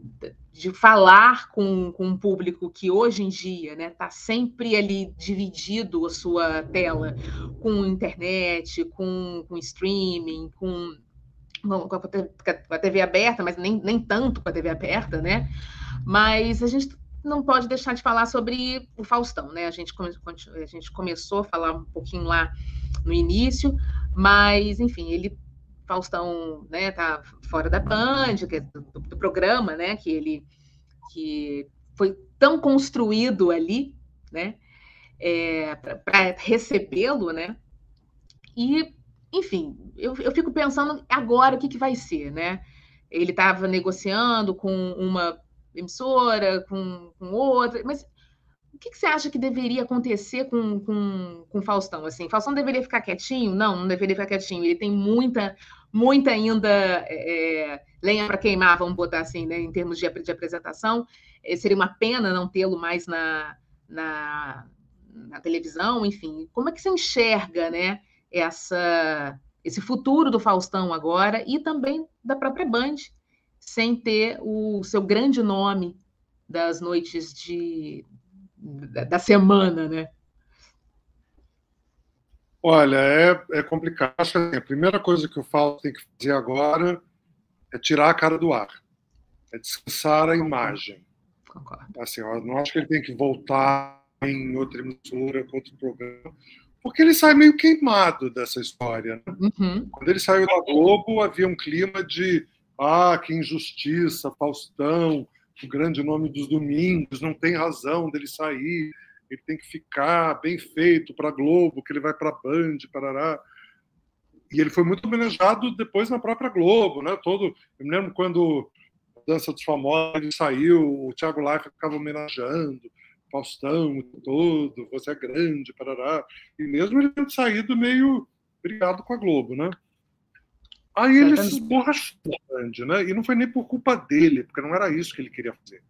de falar com, com um público que hoje em dia está né, tá sempre ali dividido a sua tela com internet, com, com streaming, com, com a TV aberta, mas nem, nem tanto com a TV aberta, né? Mas a gente não pode deixar de falar sobre o Faustão, né? A gente, a gente começou a falar um pouquinho lá no início, mas, enfim, ele Faustão né, tá fora da Band, é do, do, programa, né? Que ele que foi tão construído ali, né? É, para recebê-lo, né? E, enfim, eu, eu fico pensando agora o que, que vai ser, né? Ele estava negociando com uma emissora, com, com outra, mas o que, que, você acha que deveria acontecer com, com, com Faustão? Assim, Faustão deveria ficar quietinho? Não, não deveria ficar quietinho. Ele tem muita, muita ainda é, é lenha para queimar, vamos botar assim, né, em termos de, de apresentação. É, seria uma pena não tê-lo mais na, na, na, televisão, enfim. Como é que você enxerga, né, essa, esse futuro do Faustão agora e também da própria Band, sem ter o seu grande nome das noites de da, semana, né? Olha, é, é complicado. Acho que assim, a primeira coisa que o Fausto tem que fazer agora é tirar a cara do ar, é descansar a imagem. Concordo. Assim, eu não acho que ele tem que voltar em outra emissora, com outro programa, porque ele sai meio queimado dessa história. Né? Uhum. Quando ele saiu da Globo, havia um clima de ah, que injustiça, Faustão, o grande nome dos domingos, não tem razão dele sair, ele tem que ficar bem feito para Globo, que ele vai para a Band, parará. E ele foi muito homenageado depois na própria Globo, né? Todo, eu me lembro quando Dança dos Famosos ele saiu, o Thiago Leifert ficava homenageando, Faustão todo, você é grande, parará. E mesmo ele tendo saído meio brigado com a Globo, né? Aí ele se esborrachou grande, né? E não foi nem por culpa dele, porque não era isso que ele queria fazer.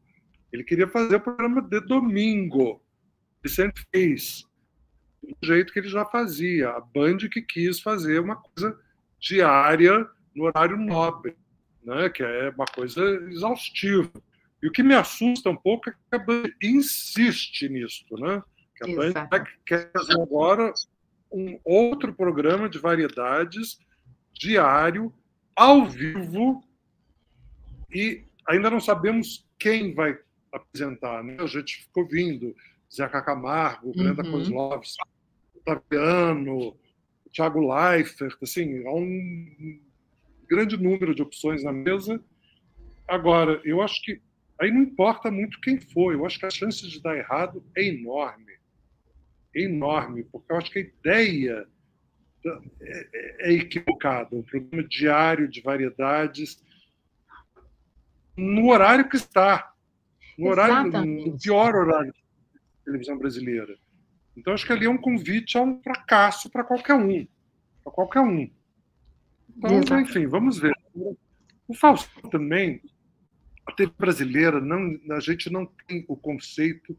Ele queria fazer o programa de domingo. Ele sempre fez do jeito que ele já fazia. A Band que quis fazer uma coisa diária no horário nobre, né? Que é uma coisa exaustiva. E o que me assusta um pouco é que a Band insiste nisso, né? Que a Band quer fazer agora um outro programa de variedades diário, ao vivo, e ainda não sabemos quem vai apresentar. Né? A gente ficou vindo, Zeca Camargo, Brenda uhum. Kozlovski, Otaviano, Thiago Leifert, assim, há um grande número de opções na mesa. Agora, eu acho que aí não importa muito quem for, eu acho que a chance de dar errado é enorme. É enorme, porque eu acho que a ideia é, é equivocado. Um programa diário de variedades no horário que está, no horário, no pior horário da televisão brasileira. Então acho que ali é um convite a um fracasso para qualquer um, para qualquer um. Então, Exato. enfim, vamos ver. O Fausto também, a TV brasileira, não, a gente não tem o conceito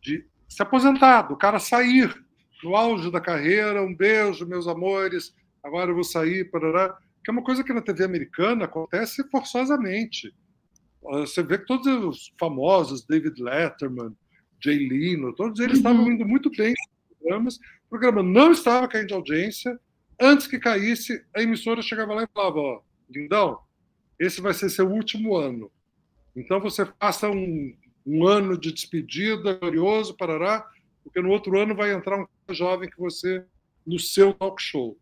de se aposentar, do cara sair no auge da carreira, um beijo, meus amores, agora eu vou sair, parará, que é uma coisa que na TV americana acontece forçosamente. Você vê que todos os famosos, David Letterman, Jay Leno, todos eles estavam uhum. indo muito bem nos programas. O programa não estava caindo de audiência. Antes que caísse, a emissora chegava lá e falava: Ó, lindão, esse vai ser seu último ano. Então você passa um, um ano de despedida glorioso, parará, porque no outro ano vai entrar um jovem que você no seu talk show.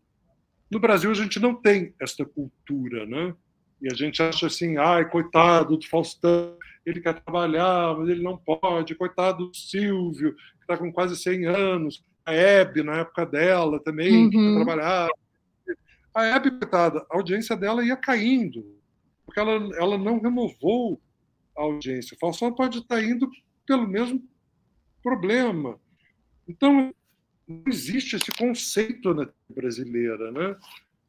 No Brasil a gente não tem esta cultura, né? E a gente acha assim, ai, coitado do Faustão, ele quer trabalhar, mas ele não pode, coitado do Silvio, que está com quase 100 anos, a Hebe, na época dela também, uhum. que quer trabalhar. A Hebe, coitada, a audiência dela ia caindo, porque ela, ela não renovou a audiência. O Faustão pode estar indo pelo mesmo problema. Então, não existe esse conceito na brasileira, né?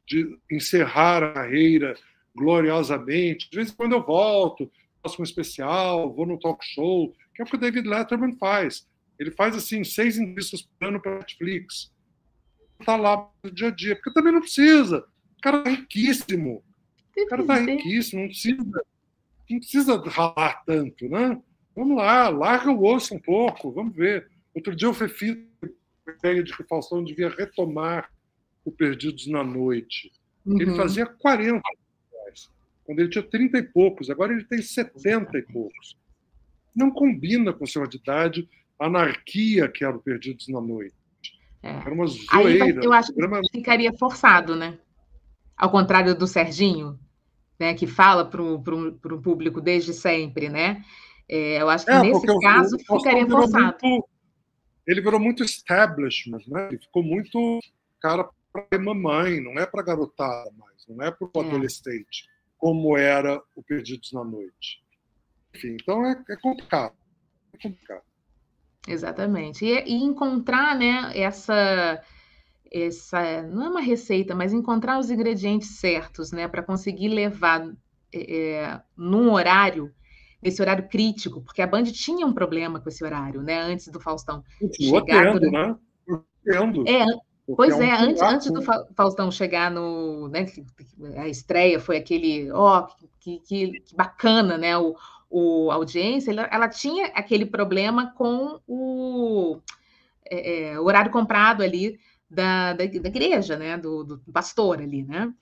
De encerrar a carreira gloriosamente. De vez em quando eu volto, faço um especial, vou no talk show, que é o que o David Letterman faz. Ele faz assim seis entrevistas por ano para Netflix. Está lá no dia a dia, porque também não precisa. O cara está riquíssimo. O cara está riquíssimo, não precisa não precisa ralar tanto, né? Vamos lá, larga o osso um pouco, vamos ver. Outro dia o Fefi ideia de que o Faustão devia retomar o Perdidos na Noite. Uhum. Ele fazia 40 quando ele tinha 30 e poucos, agora ele tem 70 e poucos. Não combina com o senhor de idade a anarquia que era o Perdidos na Noite. É. Era uma zoeira. Aí, eu acho que ficaria forçado, né? Ao contrário do Serginho, né, que fala para o público desde sempre, né? É, eu acho que é, nesse caso o, o ficaria forçado. Muito, ele virou muito establishment, né? Ele ficou muito cara para mamãe, não é para garotada mais, não é para o é. adolescente como era o Perdidos na Noite. Enfim, então é, é complicado. É complicado. Exatamente. E, e, encontrar né, essa, essa. Não é uma receita, mas encontrar os ingredientes certos né, para conseguir levar é, é, num horário, nesse horário crítico, porque a Band tinha um problema com esse horário, né? Antes do Faustão. Continua chegar tendo, né? Tendo. É, Pois é, é um antes, antes do Faustão chegar no. Né, a estreia foi aquele. Ó, oh, que, que, que, bacana, né? O, o, a audiência, ela, ela tinha aquele problema com o, é, é, o horário comprado ali da, da, da igreja, né? Do, do, pastor ali, né?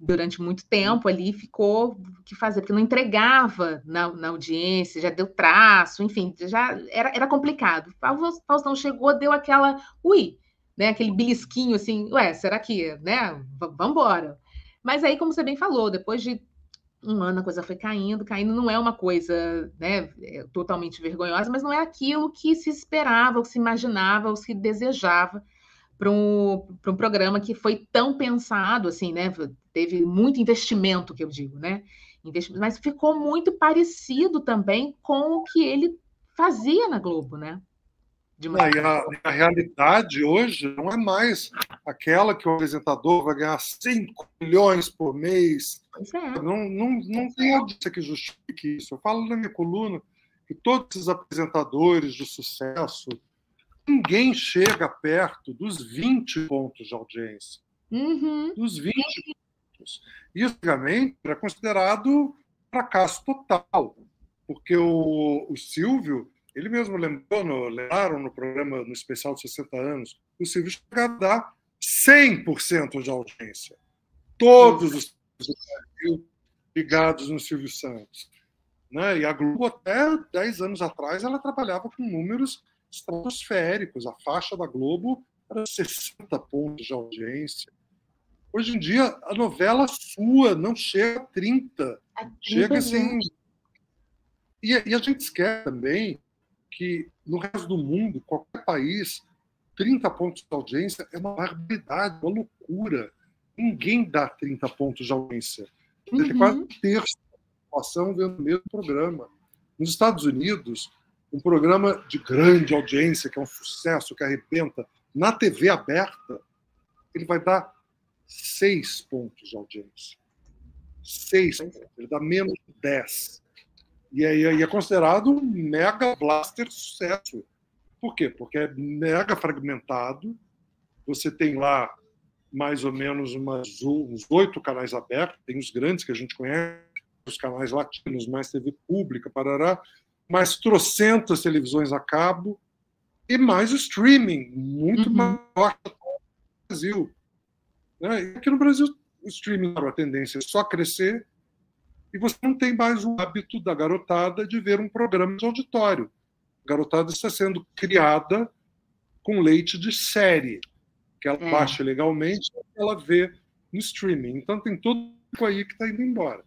Durante muito tempo ali ficou o que fazer, porque não entregava na, na audiência, já deu traço, enfim, já era, era complicado. O Faustão chegou, deu aquela. Ui! né? Aquele belisquinho assim, ué, será que, né? Vamos embora. Mas aí, como você bem falou, depois de um ano a coisa foi caindo, caindo não é uma coisa né, é totalmente vergonhosa, mas não é aquilo que se esperava, ou se imaginava, ou se desejava para um, um programa que foi tão pensado, assim, né? Teve muito investimento, que eu digo, né? Investimento, mas ficou muito parecido também com o que ele fazia na Globo, né? Não, e a, a, realidade hoje não é mais aquela que o apresentador vai ganhar 5 milhões por mês. É. Não, não, não tem audiência que justifique isso. Eu falo na minha coluna que todos esses apresentadores de sucesso, ninguém chega perto dos 20 pontos de audiência. Uhum. Dos 20 pontos. Isso, antigamente, era considerado fracasso total, porque o, o Silvio ele mesmo lembrou, no, lembraram no programa, no especial de 60 anos, o Silvio chega a dar 100% de audiência. Todos os ligados no Silvio Santos. Né? E a Globo, até 10 anos atrás, ela trabalhava com números estratosféricos. A faixa da Globo era 60 pontos de audiência. Hoje em dia, a novela sua não chega a 30. chega assim. E, e a gente esquece também que no resto do mundo, qualquer país, 30 pontos de audiência é uma barbaridade, uma loucura. Ninguém dá 30 pontos de audiência. Uhum. Tem quase um terço da população vendo o mesmo programa. Nos Estados Unidos, um programa de grande audiência, que é um sucesso, que arrebenta, na TV aberta, ele vai dar seis pontos de audiência. Seis pontos. Ele dá menos de dez. E aí, aí é considerado um mega blaster sucesso. Por quê? Porque é mega fragmentado. Você tem lá mais ou menos umas, uns oito canais abertos, tem os grandes que a gente conhece, os canais latinos, mais TV pública, parará, mais trocentas televisões a cabo e mais o streaming, muito uhum. no Brasil. Né? Aqui no Brasil, o streaming, a tendência é só crescer e você não tem mais o hábito da garotada de ver um programa de auditório. A garotada está sendo criada com leite de série, que ela é. baixa legalmente e ela vê no streaming. Então tem tudo aí que está indo embora.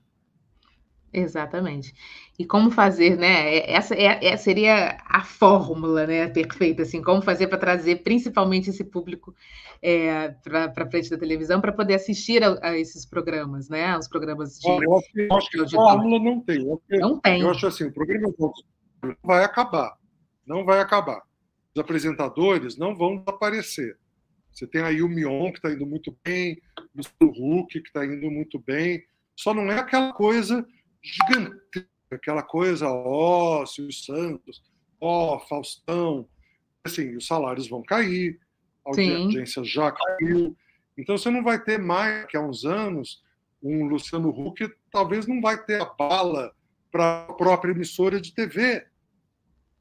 Exatamente. E como fazer, né? É, essa, é, é, seria a fórmula, né? Perfeita, assim, como fazer para trazer principalmente esse público é, para frente da televisão para poder assistir a, a, esses programas, né? Os programas de. eu acho, eu acho que a fórmula não tem. Eu não tem. Eu acho assim, o programa vai acabar. Não vai acabar. Os apresentadores não vão desaparecer. Você tem aí o Mion, que está indo muito bem, o Hulk, que está indo muito bem. Só não é aquela coisa gigantesca, aquela coisa, ó, oh, Silvio Santos, ó, oh, Faustão. Assim, os salários vão cair, a audiência Sim. já caiu. Então você não vai ter mais, que há uns anos, um Luciano Huck talvez não vai ter a bala para a própria emissora de TV,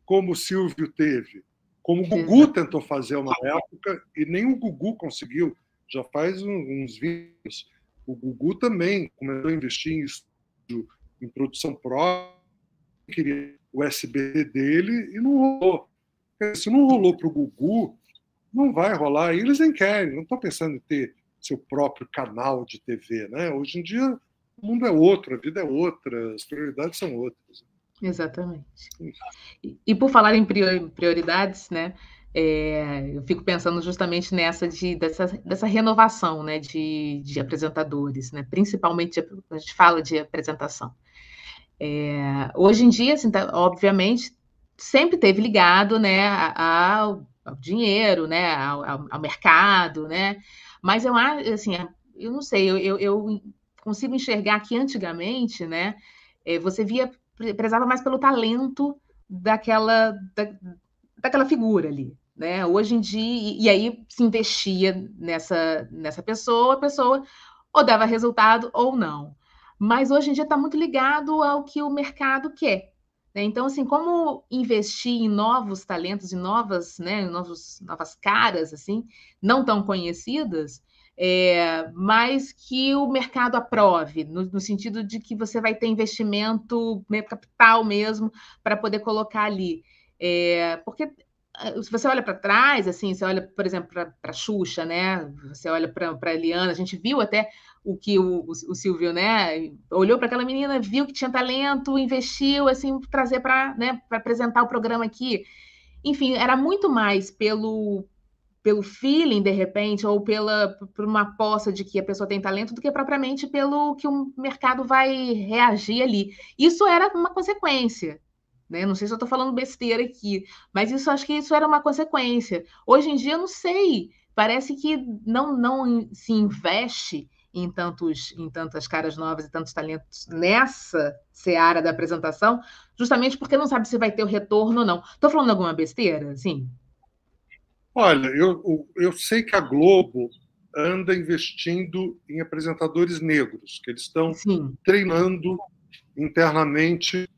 como o Silvio teve, como o Gugu tentou fazer uma época e nem o Gugu conseguiu. Já faz uns vídeos. O Gugu também começou a investir em estúdio, em produção própria, queria o SBT dele e não rolou. Se não rolou para o Gugu, não vai rolar. E eles nem querem, não estão pensando em ter seu próprio canal de TV. Né? Hoje em dia, o mundo é outro, a vida é outra, as prioridades são outras. Exatamente. E, e por falar em prioridades, né? É, eu fico pensando justamente nessa de, dessa, dessa renovação né, de, de apresentadores, né, principalmente a gente fala de apresentação. É, hoje em dia, assim, tá, obviamente, sempre teve ligado né, ao, ao dinheiro, né, ao, ao, mercado, né, mas eu assim, eu não sei, eu, eu, eu consigo enxergar que antigamente, né, é, você via, prezava mais pelo talento daquela, da, daquela figura ali, né? Hoje em dia, e, e aí se investia nessa, nessa pessoa, a pessoa ou dava resultado ou não. Mas hoje em dia está muito ligado ao que o mercado quer. Né? Então, assim, como investir em novos talentos, em novas, né, novos, novas caras, assim, não tão conhecidas, é, mas que o mercado aprove, no, no, sentido de que você vai ter investimento, capital mesmo, para poder colocar ali. É, porque se você olha para trás, assim, você olha, por exemplo, para Xuxa, né? Você olha para a Eliana, a gente viu até o que o, o, o Silvio, né? Olhou para aquela menina, viu que tinha talento, investiu, assim, trazer para né, apresentar o programa aqui. Enfim, era muito mais pelo pelo feeling, de repente, ou pela por uma aposta de que a pessoa tem talento, do que propriamente pelo que o mercado vai reagir ali. Isso era uma consequência, né? Não sei se eu estou falando besteira aqui, mas isso acho que isso era uma consequência. Hoje em dia, eu não sei. Parece que não, não se investe em, tantos, em tantas caras novas e tantos talentos nessa seara da apresentação, justamente porque não sabe se vai ter o retorno ou não. Estou falando alguma besteira? Sim. Olha, eu, eu sei que a Globo anda investindo em apresentadores negros, que eles estão treinando internamente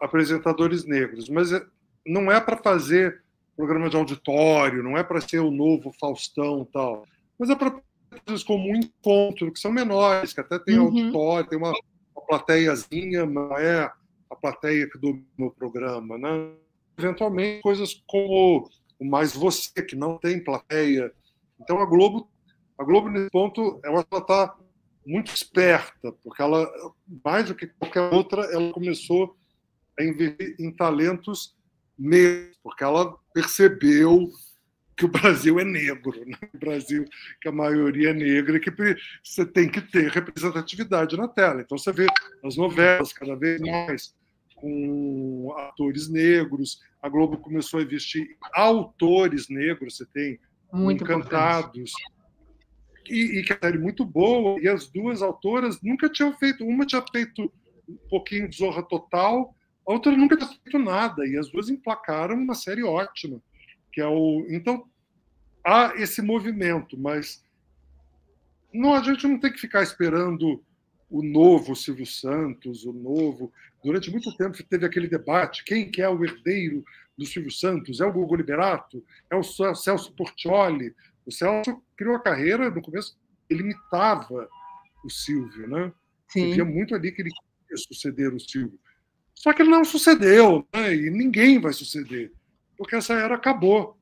apresentadores negros, mas é, não é para fazer programa de auditório, não é para ser o novo Faustão tal, mas é para coisas como um encontro, que são menores, que até tem uhum. auditório, tem uma, uma plateiazinha, não é a plateia que domina o programa, né? Eventualmente, coisas como o Mais Você, que não tem plateia. Então, a Globo, a Globo nesse ponto, ela está muito esperta, porque ela, mais do que qualquer outra, ela começou investir em talentos negros, porque ela percebeu que o Brasil é negro, né? o Brasil que a maioria é negra, que você tem que ter representatividade na tela. Então você vê as novelas cada vez mais com atores negros. A Globo começou a investir autores negros. Você tem muito Encantados e, e que é série muito boa. E as duas autoras nunca tinham feito. Uma tinha feito um pouquinho de Zorra Total a outra nunca tinha feito nada, e as duas emplacaram uma série ótima, que é o. Então, há esse movimento, mas não, a gente não tem que ficar esperando o novo Silvio Santos, o novo. Durante muito tempo teve aquele debate: quem que é o herdeiro do Silvio Santos? É o Gugu Liberato? É o Celso Portioli? O Celso criou a carreira, no começo, ele imitava o Silvio, né? Sim. Você via muito ali que ele queria suceder o Silvio. Só que ele não sucedeu, né? e ninguém vai suceder, porque essa era acabou.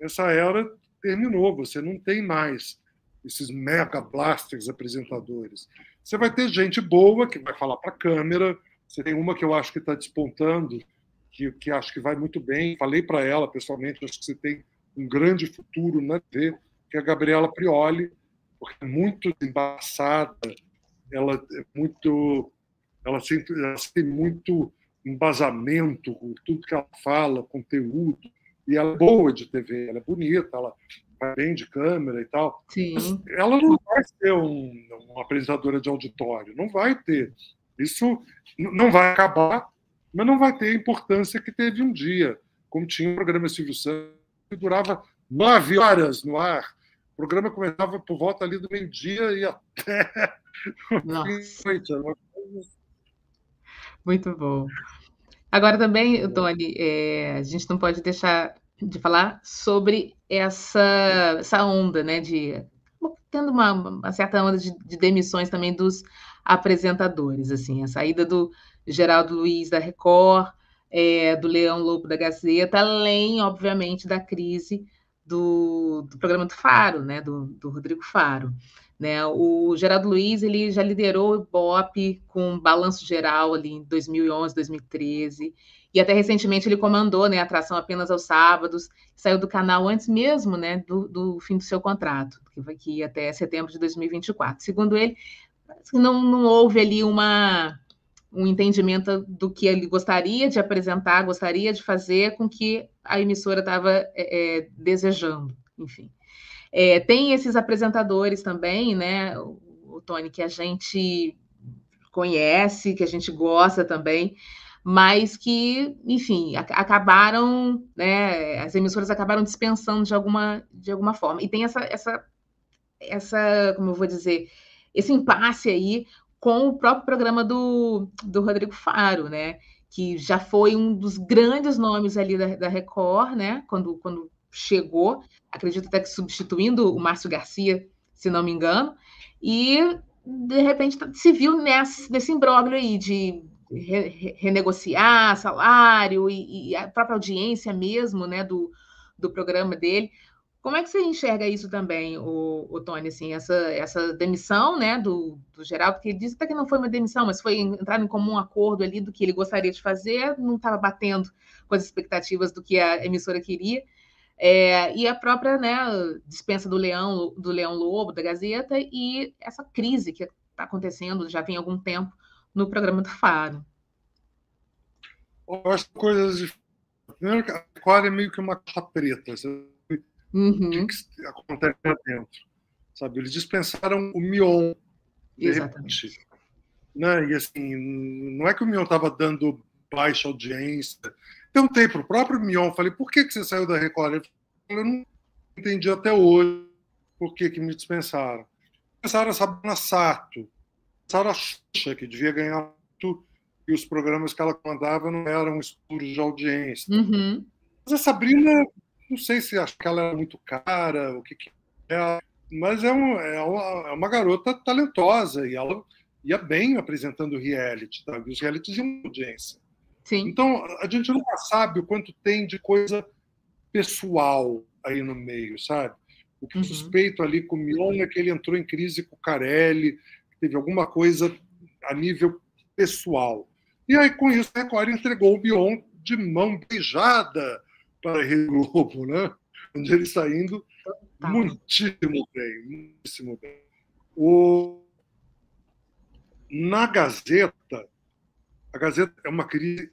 Essa era terminou, você não tem mais esses mega blasters apresentadores. Você vai ter gente boa que vai falar para a câmera. Você tem uma que eu acho que está despontando, que, que acho que vai muito bem. Falei para ela pessoalmente, acho que você tem um grande futuro na TV, que é a Gabriela Prioli, porque é muito embaçada, ela é muito ela sempre, ela tem muito embasamento com tudo que ela fala, conteúdo, e ela é boa de TV, ela é bonita, ela vai bem de câmera e tal. Sim. ela não vai ser um, uma apresentadora de auditório, não vai ter. Isso não vai acabar, mas não vai ter a importância que teve um dia, como tinha o programa Silvio Santos, que durava nove horas no ar. O programa começava por volta ali do meio-dia e até noite. Muito bom. Agora também, Tony, é, a gente não pode deixar de falar sobre essa, essa onda, né, de tendo uma, uma certa onda de, de, demissões também dos apresentadores, assim, a saída do Geraldo Luiz da Record, é, do Leão Lobo da Gazeta, além, obviamente, da crise do, do programa do Faro, né, do, do Rodrigo Faro. Né? O Geraldo Luiz ele já liderou o BOP com balanço geral ali em 2011, 2013, e até recentemente ele comandou né, a atração apenas aos sábados, saiu do canal antes mesmo né, do, do fim do seu contrato, que vai ir até setembro de 2024. Segundo ele, não, não houve ali uma, um entendimento do que ele gostaria de apresentar, gostaria de fazer com que a emissora estava é, é, desejando, enfim. É, tem esses apresentadores também, né, o, o Tony, que a gente conhece, que a gente gosta também, mas que, enfim, acabaram, né, as emissoras acabaram dispensando de alguma, de alguma forma. E tem essa, essa, essa, como eu vou dizer, esse impasse aí com o próprio programa do, do Rodrigo Faro, né, que já foi um dos grandes nomes ali da, da Record, né, quando, quando chegou, acredito até que substituindo o Márcio Garcia, se não me engano, e de repente se viu nesse, nesse imbróglio aí de re, renegociar salário e, e, a própria audiência mesmo, né, do, do programa dele. Como é que você enxerga isso também, o, o Tony, assim, essa, essa demissão, né, do, do Geraldo, que disse até que não foi uma demissão, mas foi entrar em comum acordo ali do que ele gostaria de fazer, não estava batendo com as expectativas do que a emissora queria, é, e a própria né, dispensa do Leão, do Leão Lobo, da Gazeta, e essa crise que está acontecendo já tem algum tempo no programa do Faro. Eu acho coisas de. Primeiro, a Record é meio que uma caixa preta. Sabe? Uhum. O que, acontece lá dentro? Sabe? Eles dispensaram o Mion. Exatamente. Repente, né? E assim, não é que o Mion estava dando baixa audiência, Perguntei para o próprio Mion, falei, por que, que você saiu da Record? Ele falou, eu não entendi até hoje por que, que me dispensaram. Dispensaram a Sabrina Sato, dispensaram a Xuxa, que devia ganhar tudo, e os programas que ela mandava não eram estudos de audiência. Uhum. Mas a Sabrina, não sei se acho que ela era muito cara, o que, que é, mas é, um, é, uma, é uma garota talentosa e ela ia bem apresentando reality, tá? os realities iam audiência. Sim. Então, a gente nunca sabe o quanto tem de coisa pessoal aí no meio, sabe? O que uhum. suspeito ali com o Mion é que ele entrou em crise com o Carelli, teve alguma coisa a nível pessoal. E aí, com isso, a Record entregou o Mion de mão beijada para a Rede Globo, né? Onde ele está indo tá. muitíssimo bem, muitíssimo bem. O... Na Gazeta, a Gazeta é uma crise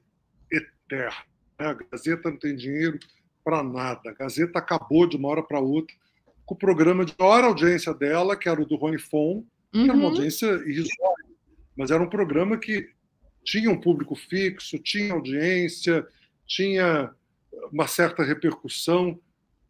eterna. Né? A Gazeta não tem dinheiro para nada. A Gazeta acabou de uma hora para outra com o programa de maior audiência dela, que era o do Rony Fon, que era uma uhum. audiência irrisória, mas era um programa que tinha um público fixo, tinha audiência, tinha uma certa repercussão,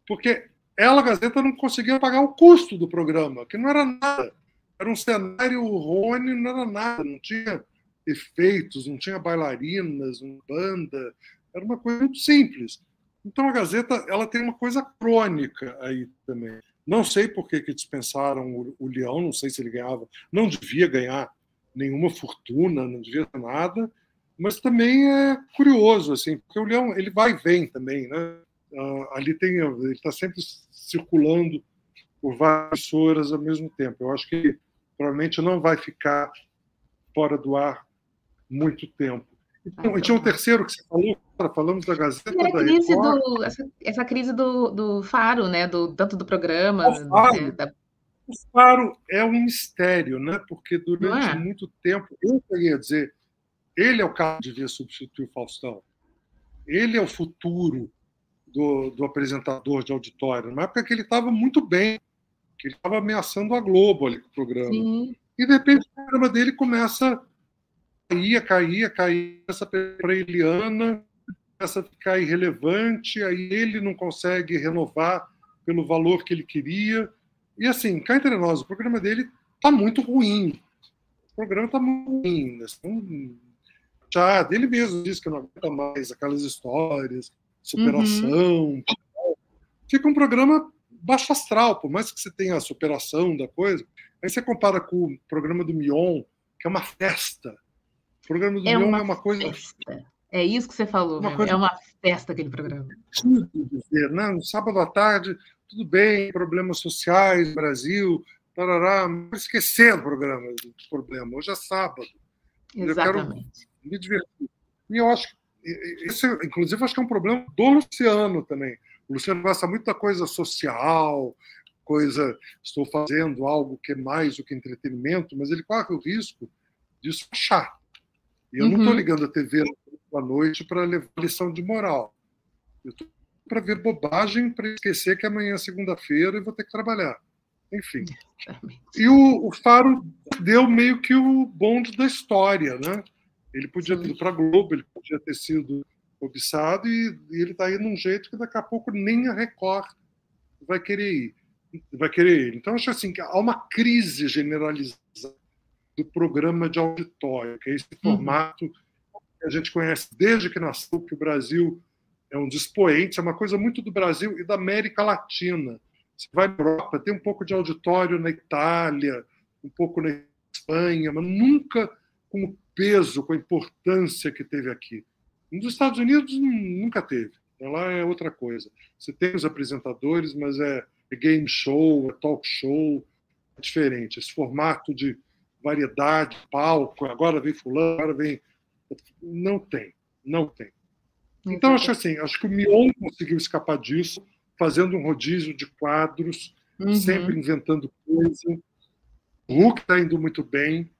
porque ela, a Gazeta, não conseguia pagar o custo do programa, que não era nada. Era um cenário Rony, não era nada, não tinha efeitos, não tinha bailarinas, uma banda, era uma coisa muito simples. Então a Gazeta ela tem uma coisa crônica aí também. Não sei por que, que dispensaram o, o Leão, não sei se ele ganhava, não devia ganhar nenhuma fortuna, não devia nada, mas também é curioso assim, porque o Leão ele vai e vem também, né? Uh, ali tem ele está sempre circulando por várias horas ao mesmo tempo. Eu acho que provavelmente não vai ficar fora do ar muito tempo. Então, e tinha um terceiro que você falou, falamos da Gazeta da crise do, essa, essa, crise do, do Faro, né? Do, tanto do programa. O Faro, né? da... o Faro é um mistério, né? Porque durante é? muito tempo, eu queria dizer, ele é o cara que devia substituir o Faustão. Ele é o futuro do, do apresentador de auditório. Na época que ele estava muito bem, que ele estava ameaçando a Globo ali com o programa. Sim. E de repente o programa dele começa caía, caía, caía essa para Eliana, essa ficar irrelevante, aí ele não consegue renovar pelo valor que ele queria. E assim, cá entre nós, o programa dele está muito ruim. O programa está muito ruim. Assim, chato. Ele mesmo diz que não aguenta mais aquelas histórias, superação. Uhum. Fica um programa baixo astral, por mais que você tenha a superação da coisa. Aí você compara com o programa do Mion, que é uma festa. O programa do é Mion é uma coisa. Festa. É isso que você falou, uma coisa... é uma festa aquele programa. Dizer, né? No sábado à tarde, tudo bem, problemas sociais Brasil, tarará, mas esquecer o programa, o problema. Hoje é sábado. Exatamente. Eu quero me divertir. E eu acho que, isso, inclusive, acho que é um problema do Luciano também. O Luciano gosta muito da coisa social, coisa, estou fazendo algo que é mais do que entretenimento, mas ele corre o risco disso achar. Eu uhum. não estou ligando a TV à noite para levar lição de moral. Eu estou para ver bobagem, para esquecer que amanhã é segunda-feira e vou ter que trabalhar. Enfim. E o, o, Faro deu meio que o bonde da história, né? Ele podia ter ido para a Globo, ele podia ter sido cobiçado e, e ele está aí num jeito que daqui a pouco nem a Record vai querer ir. Vai querer ir. Então, acho assim que há uma crise generalizada do programa de auditório, que é esse uhum. formato que a gente conhece desde que nasceu, que o Brasil é um dos expoentes, é uma coisa muito do Brasil e da América Latina. Você vai na Europa, tem um pouco de auditório na Itália, um pouco na Espanha, mas nunca com o peso, com a importância que teve aqui. Nos Estados Unidos nunca teve. Lá é outra coisa. Você tem os apresentadores, mas é, é game show, é talk show, é diferente. Esse formato de variedade, palco, agora vem fulano, agora vem. Não tem, não tem. Então, acho assim, acho que o Mion conseguiu escapar disso, fazendo um rodízio de quadros, uhum. sempre inventando coisa. O Hulk está indo muito bem,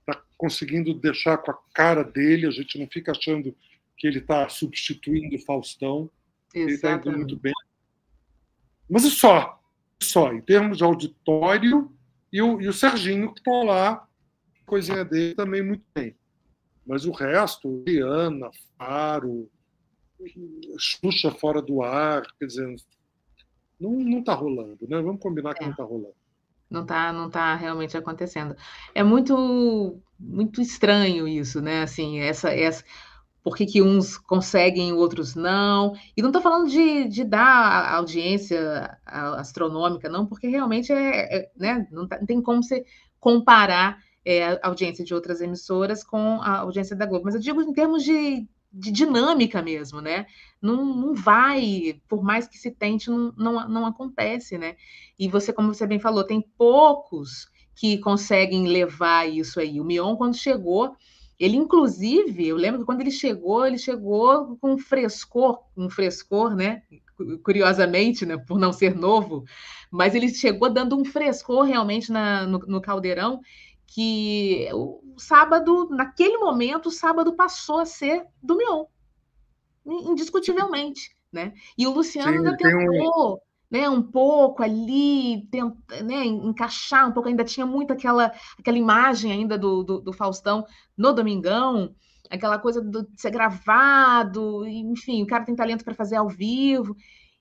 está conseguindo deixar com a cara dele, a gente não fica achando que ele está substituindo o Faustão. Exatamente. Ele está indo muito bem. Mas é só, só, em termos de auditório, e o, e o Serginho, que está lá, coisinha dele também muito bem. Mas o resto, Liana, Faro, Xuxa fora do ar, quer dizer, não, não tá rolando, né? Vamos combinar que é. não está rolando. Não está não tá realmente acontecendo. É muito muito estranho isso, né? Assim, essa, essa por que, que uns conseguem e outros não. E não estou falando de, de dar audiência astronômica, não, porque realmente é, é né, não, tá, não, tem como você comparar é, a audiência de outras emissoras com a audiência da Globo. Mas eu digo em termos de, de dinâmica mesmo, né? Não, não vai, por mais que se tente, não, não, não acontece, né? E você, como você bem falou, tem poucos que conseguem levar isso aí. O Mion, quando chegou, ele, inclusive, eu lembro que quando ele chegou, ele chegou com um frescor, um frescor, né? Curiosamente, né? Por não ser novo, mas ele chegou dando um frescor realmente na, no, no caldeirão que o sábado, naquele momento, o sábado passou a ser do Mion, indiscutivelmente, né? E o Luciano Sim, ainda tentou, né, um pouco ali, tenta, né, encaixar um pouco, ainda tinha muito aquela, aquela imagem ainda do, do, do Faustão no Domingão, aquela coisa do, de ser gravado, enfim, o cara tem talento para fazer ao vivo.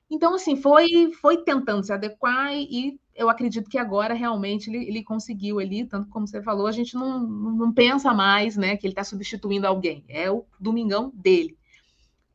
Então, assim, foi, foi tentando se adequar e, eu acredito que agora realmente ele, ele conseguiu ali, tanto como você falou, a gente não, não pensa mais, né, que ele está substituindo alguém, é o Domingão dele.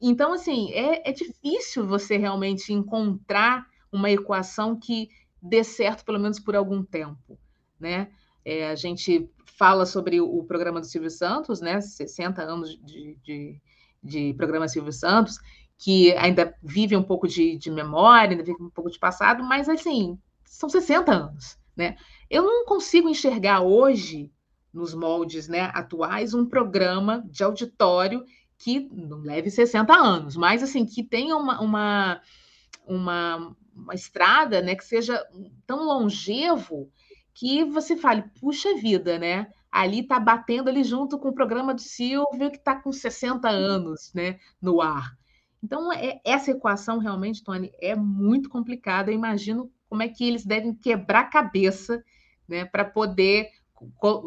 Então, assim, é, é difícil você realmente encontrar uma equação que dê certo, pelo menos por algum tempo, né? É, a gente fala sobre o programa do Silvio Santos, né? 60 anos de, de, de programa Silvio Santos, que ainda vive um pouco de, de memória, ainda vive um pouco de passado, mas assim, são 60 anos, né? Eu não consigo enxergar hoje, nos moldes né, atuais, um programa de auditório que não leve 60 anos, mas assim, que tenha uma, uma, uma, uma estrada, né, que seja tão longevo que você fale, puxa vida, né? Ali tá batendo ali junto com o programa do Silvio, que está com 60 anos, né, no ar. Então, é, essa equação realmente, Tony, é muito complicada. Eu imagino como é que eles devem quebrar cabeça, né, para poder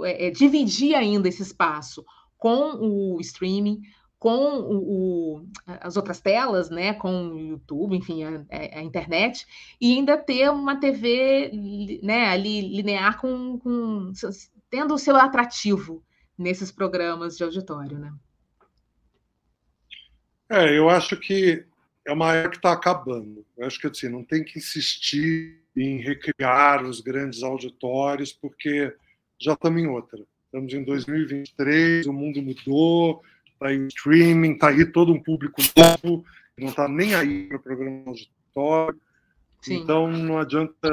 é, é, dividir ainda esse espaço com o streaming, com o, o, as outras telas, né, com o YouTube, enfim, a, a, internet, e ainda ter uma TV né, ali linear com, com tendo o seu atrativo nesses programas de auditório, né? É, eu acho que é uma era que está acabando. Eu acho que assim, não tem que insistir em recriar os grandes auditórios, porque já estamos em outra. Estamos em 2023, o mundo mudou, está o streaming, está aí todo um público novo, não está nem aí para o programa auditório. Sim. Então não adianta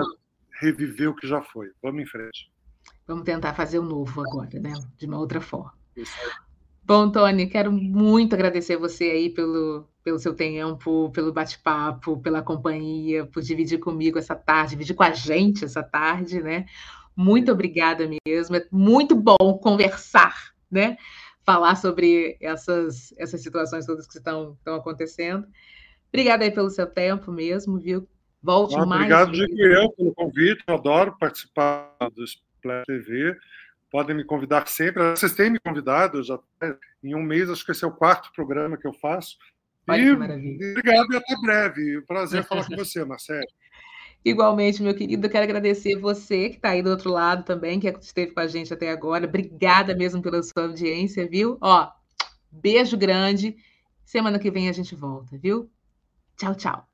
reviver o que já foi. Vamos em frente. Vamos tentar fazer o um novo agora, né? De uma outra forma. Bom, Tony, quero muito agradecer você aí pelo, pelo seu tempo, pelo bate-papo, pela companhia, por dividir comigo essa tarde, dividir com a gente essa tarde, né? Muito obrigada mesmo. É muito bom conversar, né? Falar sobre essas, essas situações todas que estão, estão acontecendo. Obrigada aí pelo seu tempo mesmo, viu? Volte ah, mais. Obrigado, Diego, eu, pelo convite. Eu adoro participar do Splash TV. Podem me convidar sempre. Vocês têm me convidado, já em um mês, acho que esse é o quarto programa que eu faço. Olha e obrigado e até breve. Prazer falar com você, Marcelo. Igualmente, meu querido, eu quero agradecer você que está aí do outro lado também, que esteve com a gente até agora. Obrigada mesmo pela sua audiência, viu? Ó, beijo grande. Semana que vem a gente volta, viu? Tchau, tchau.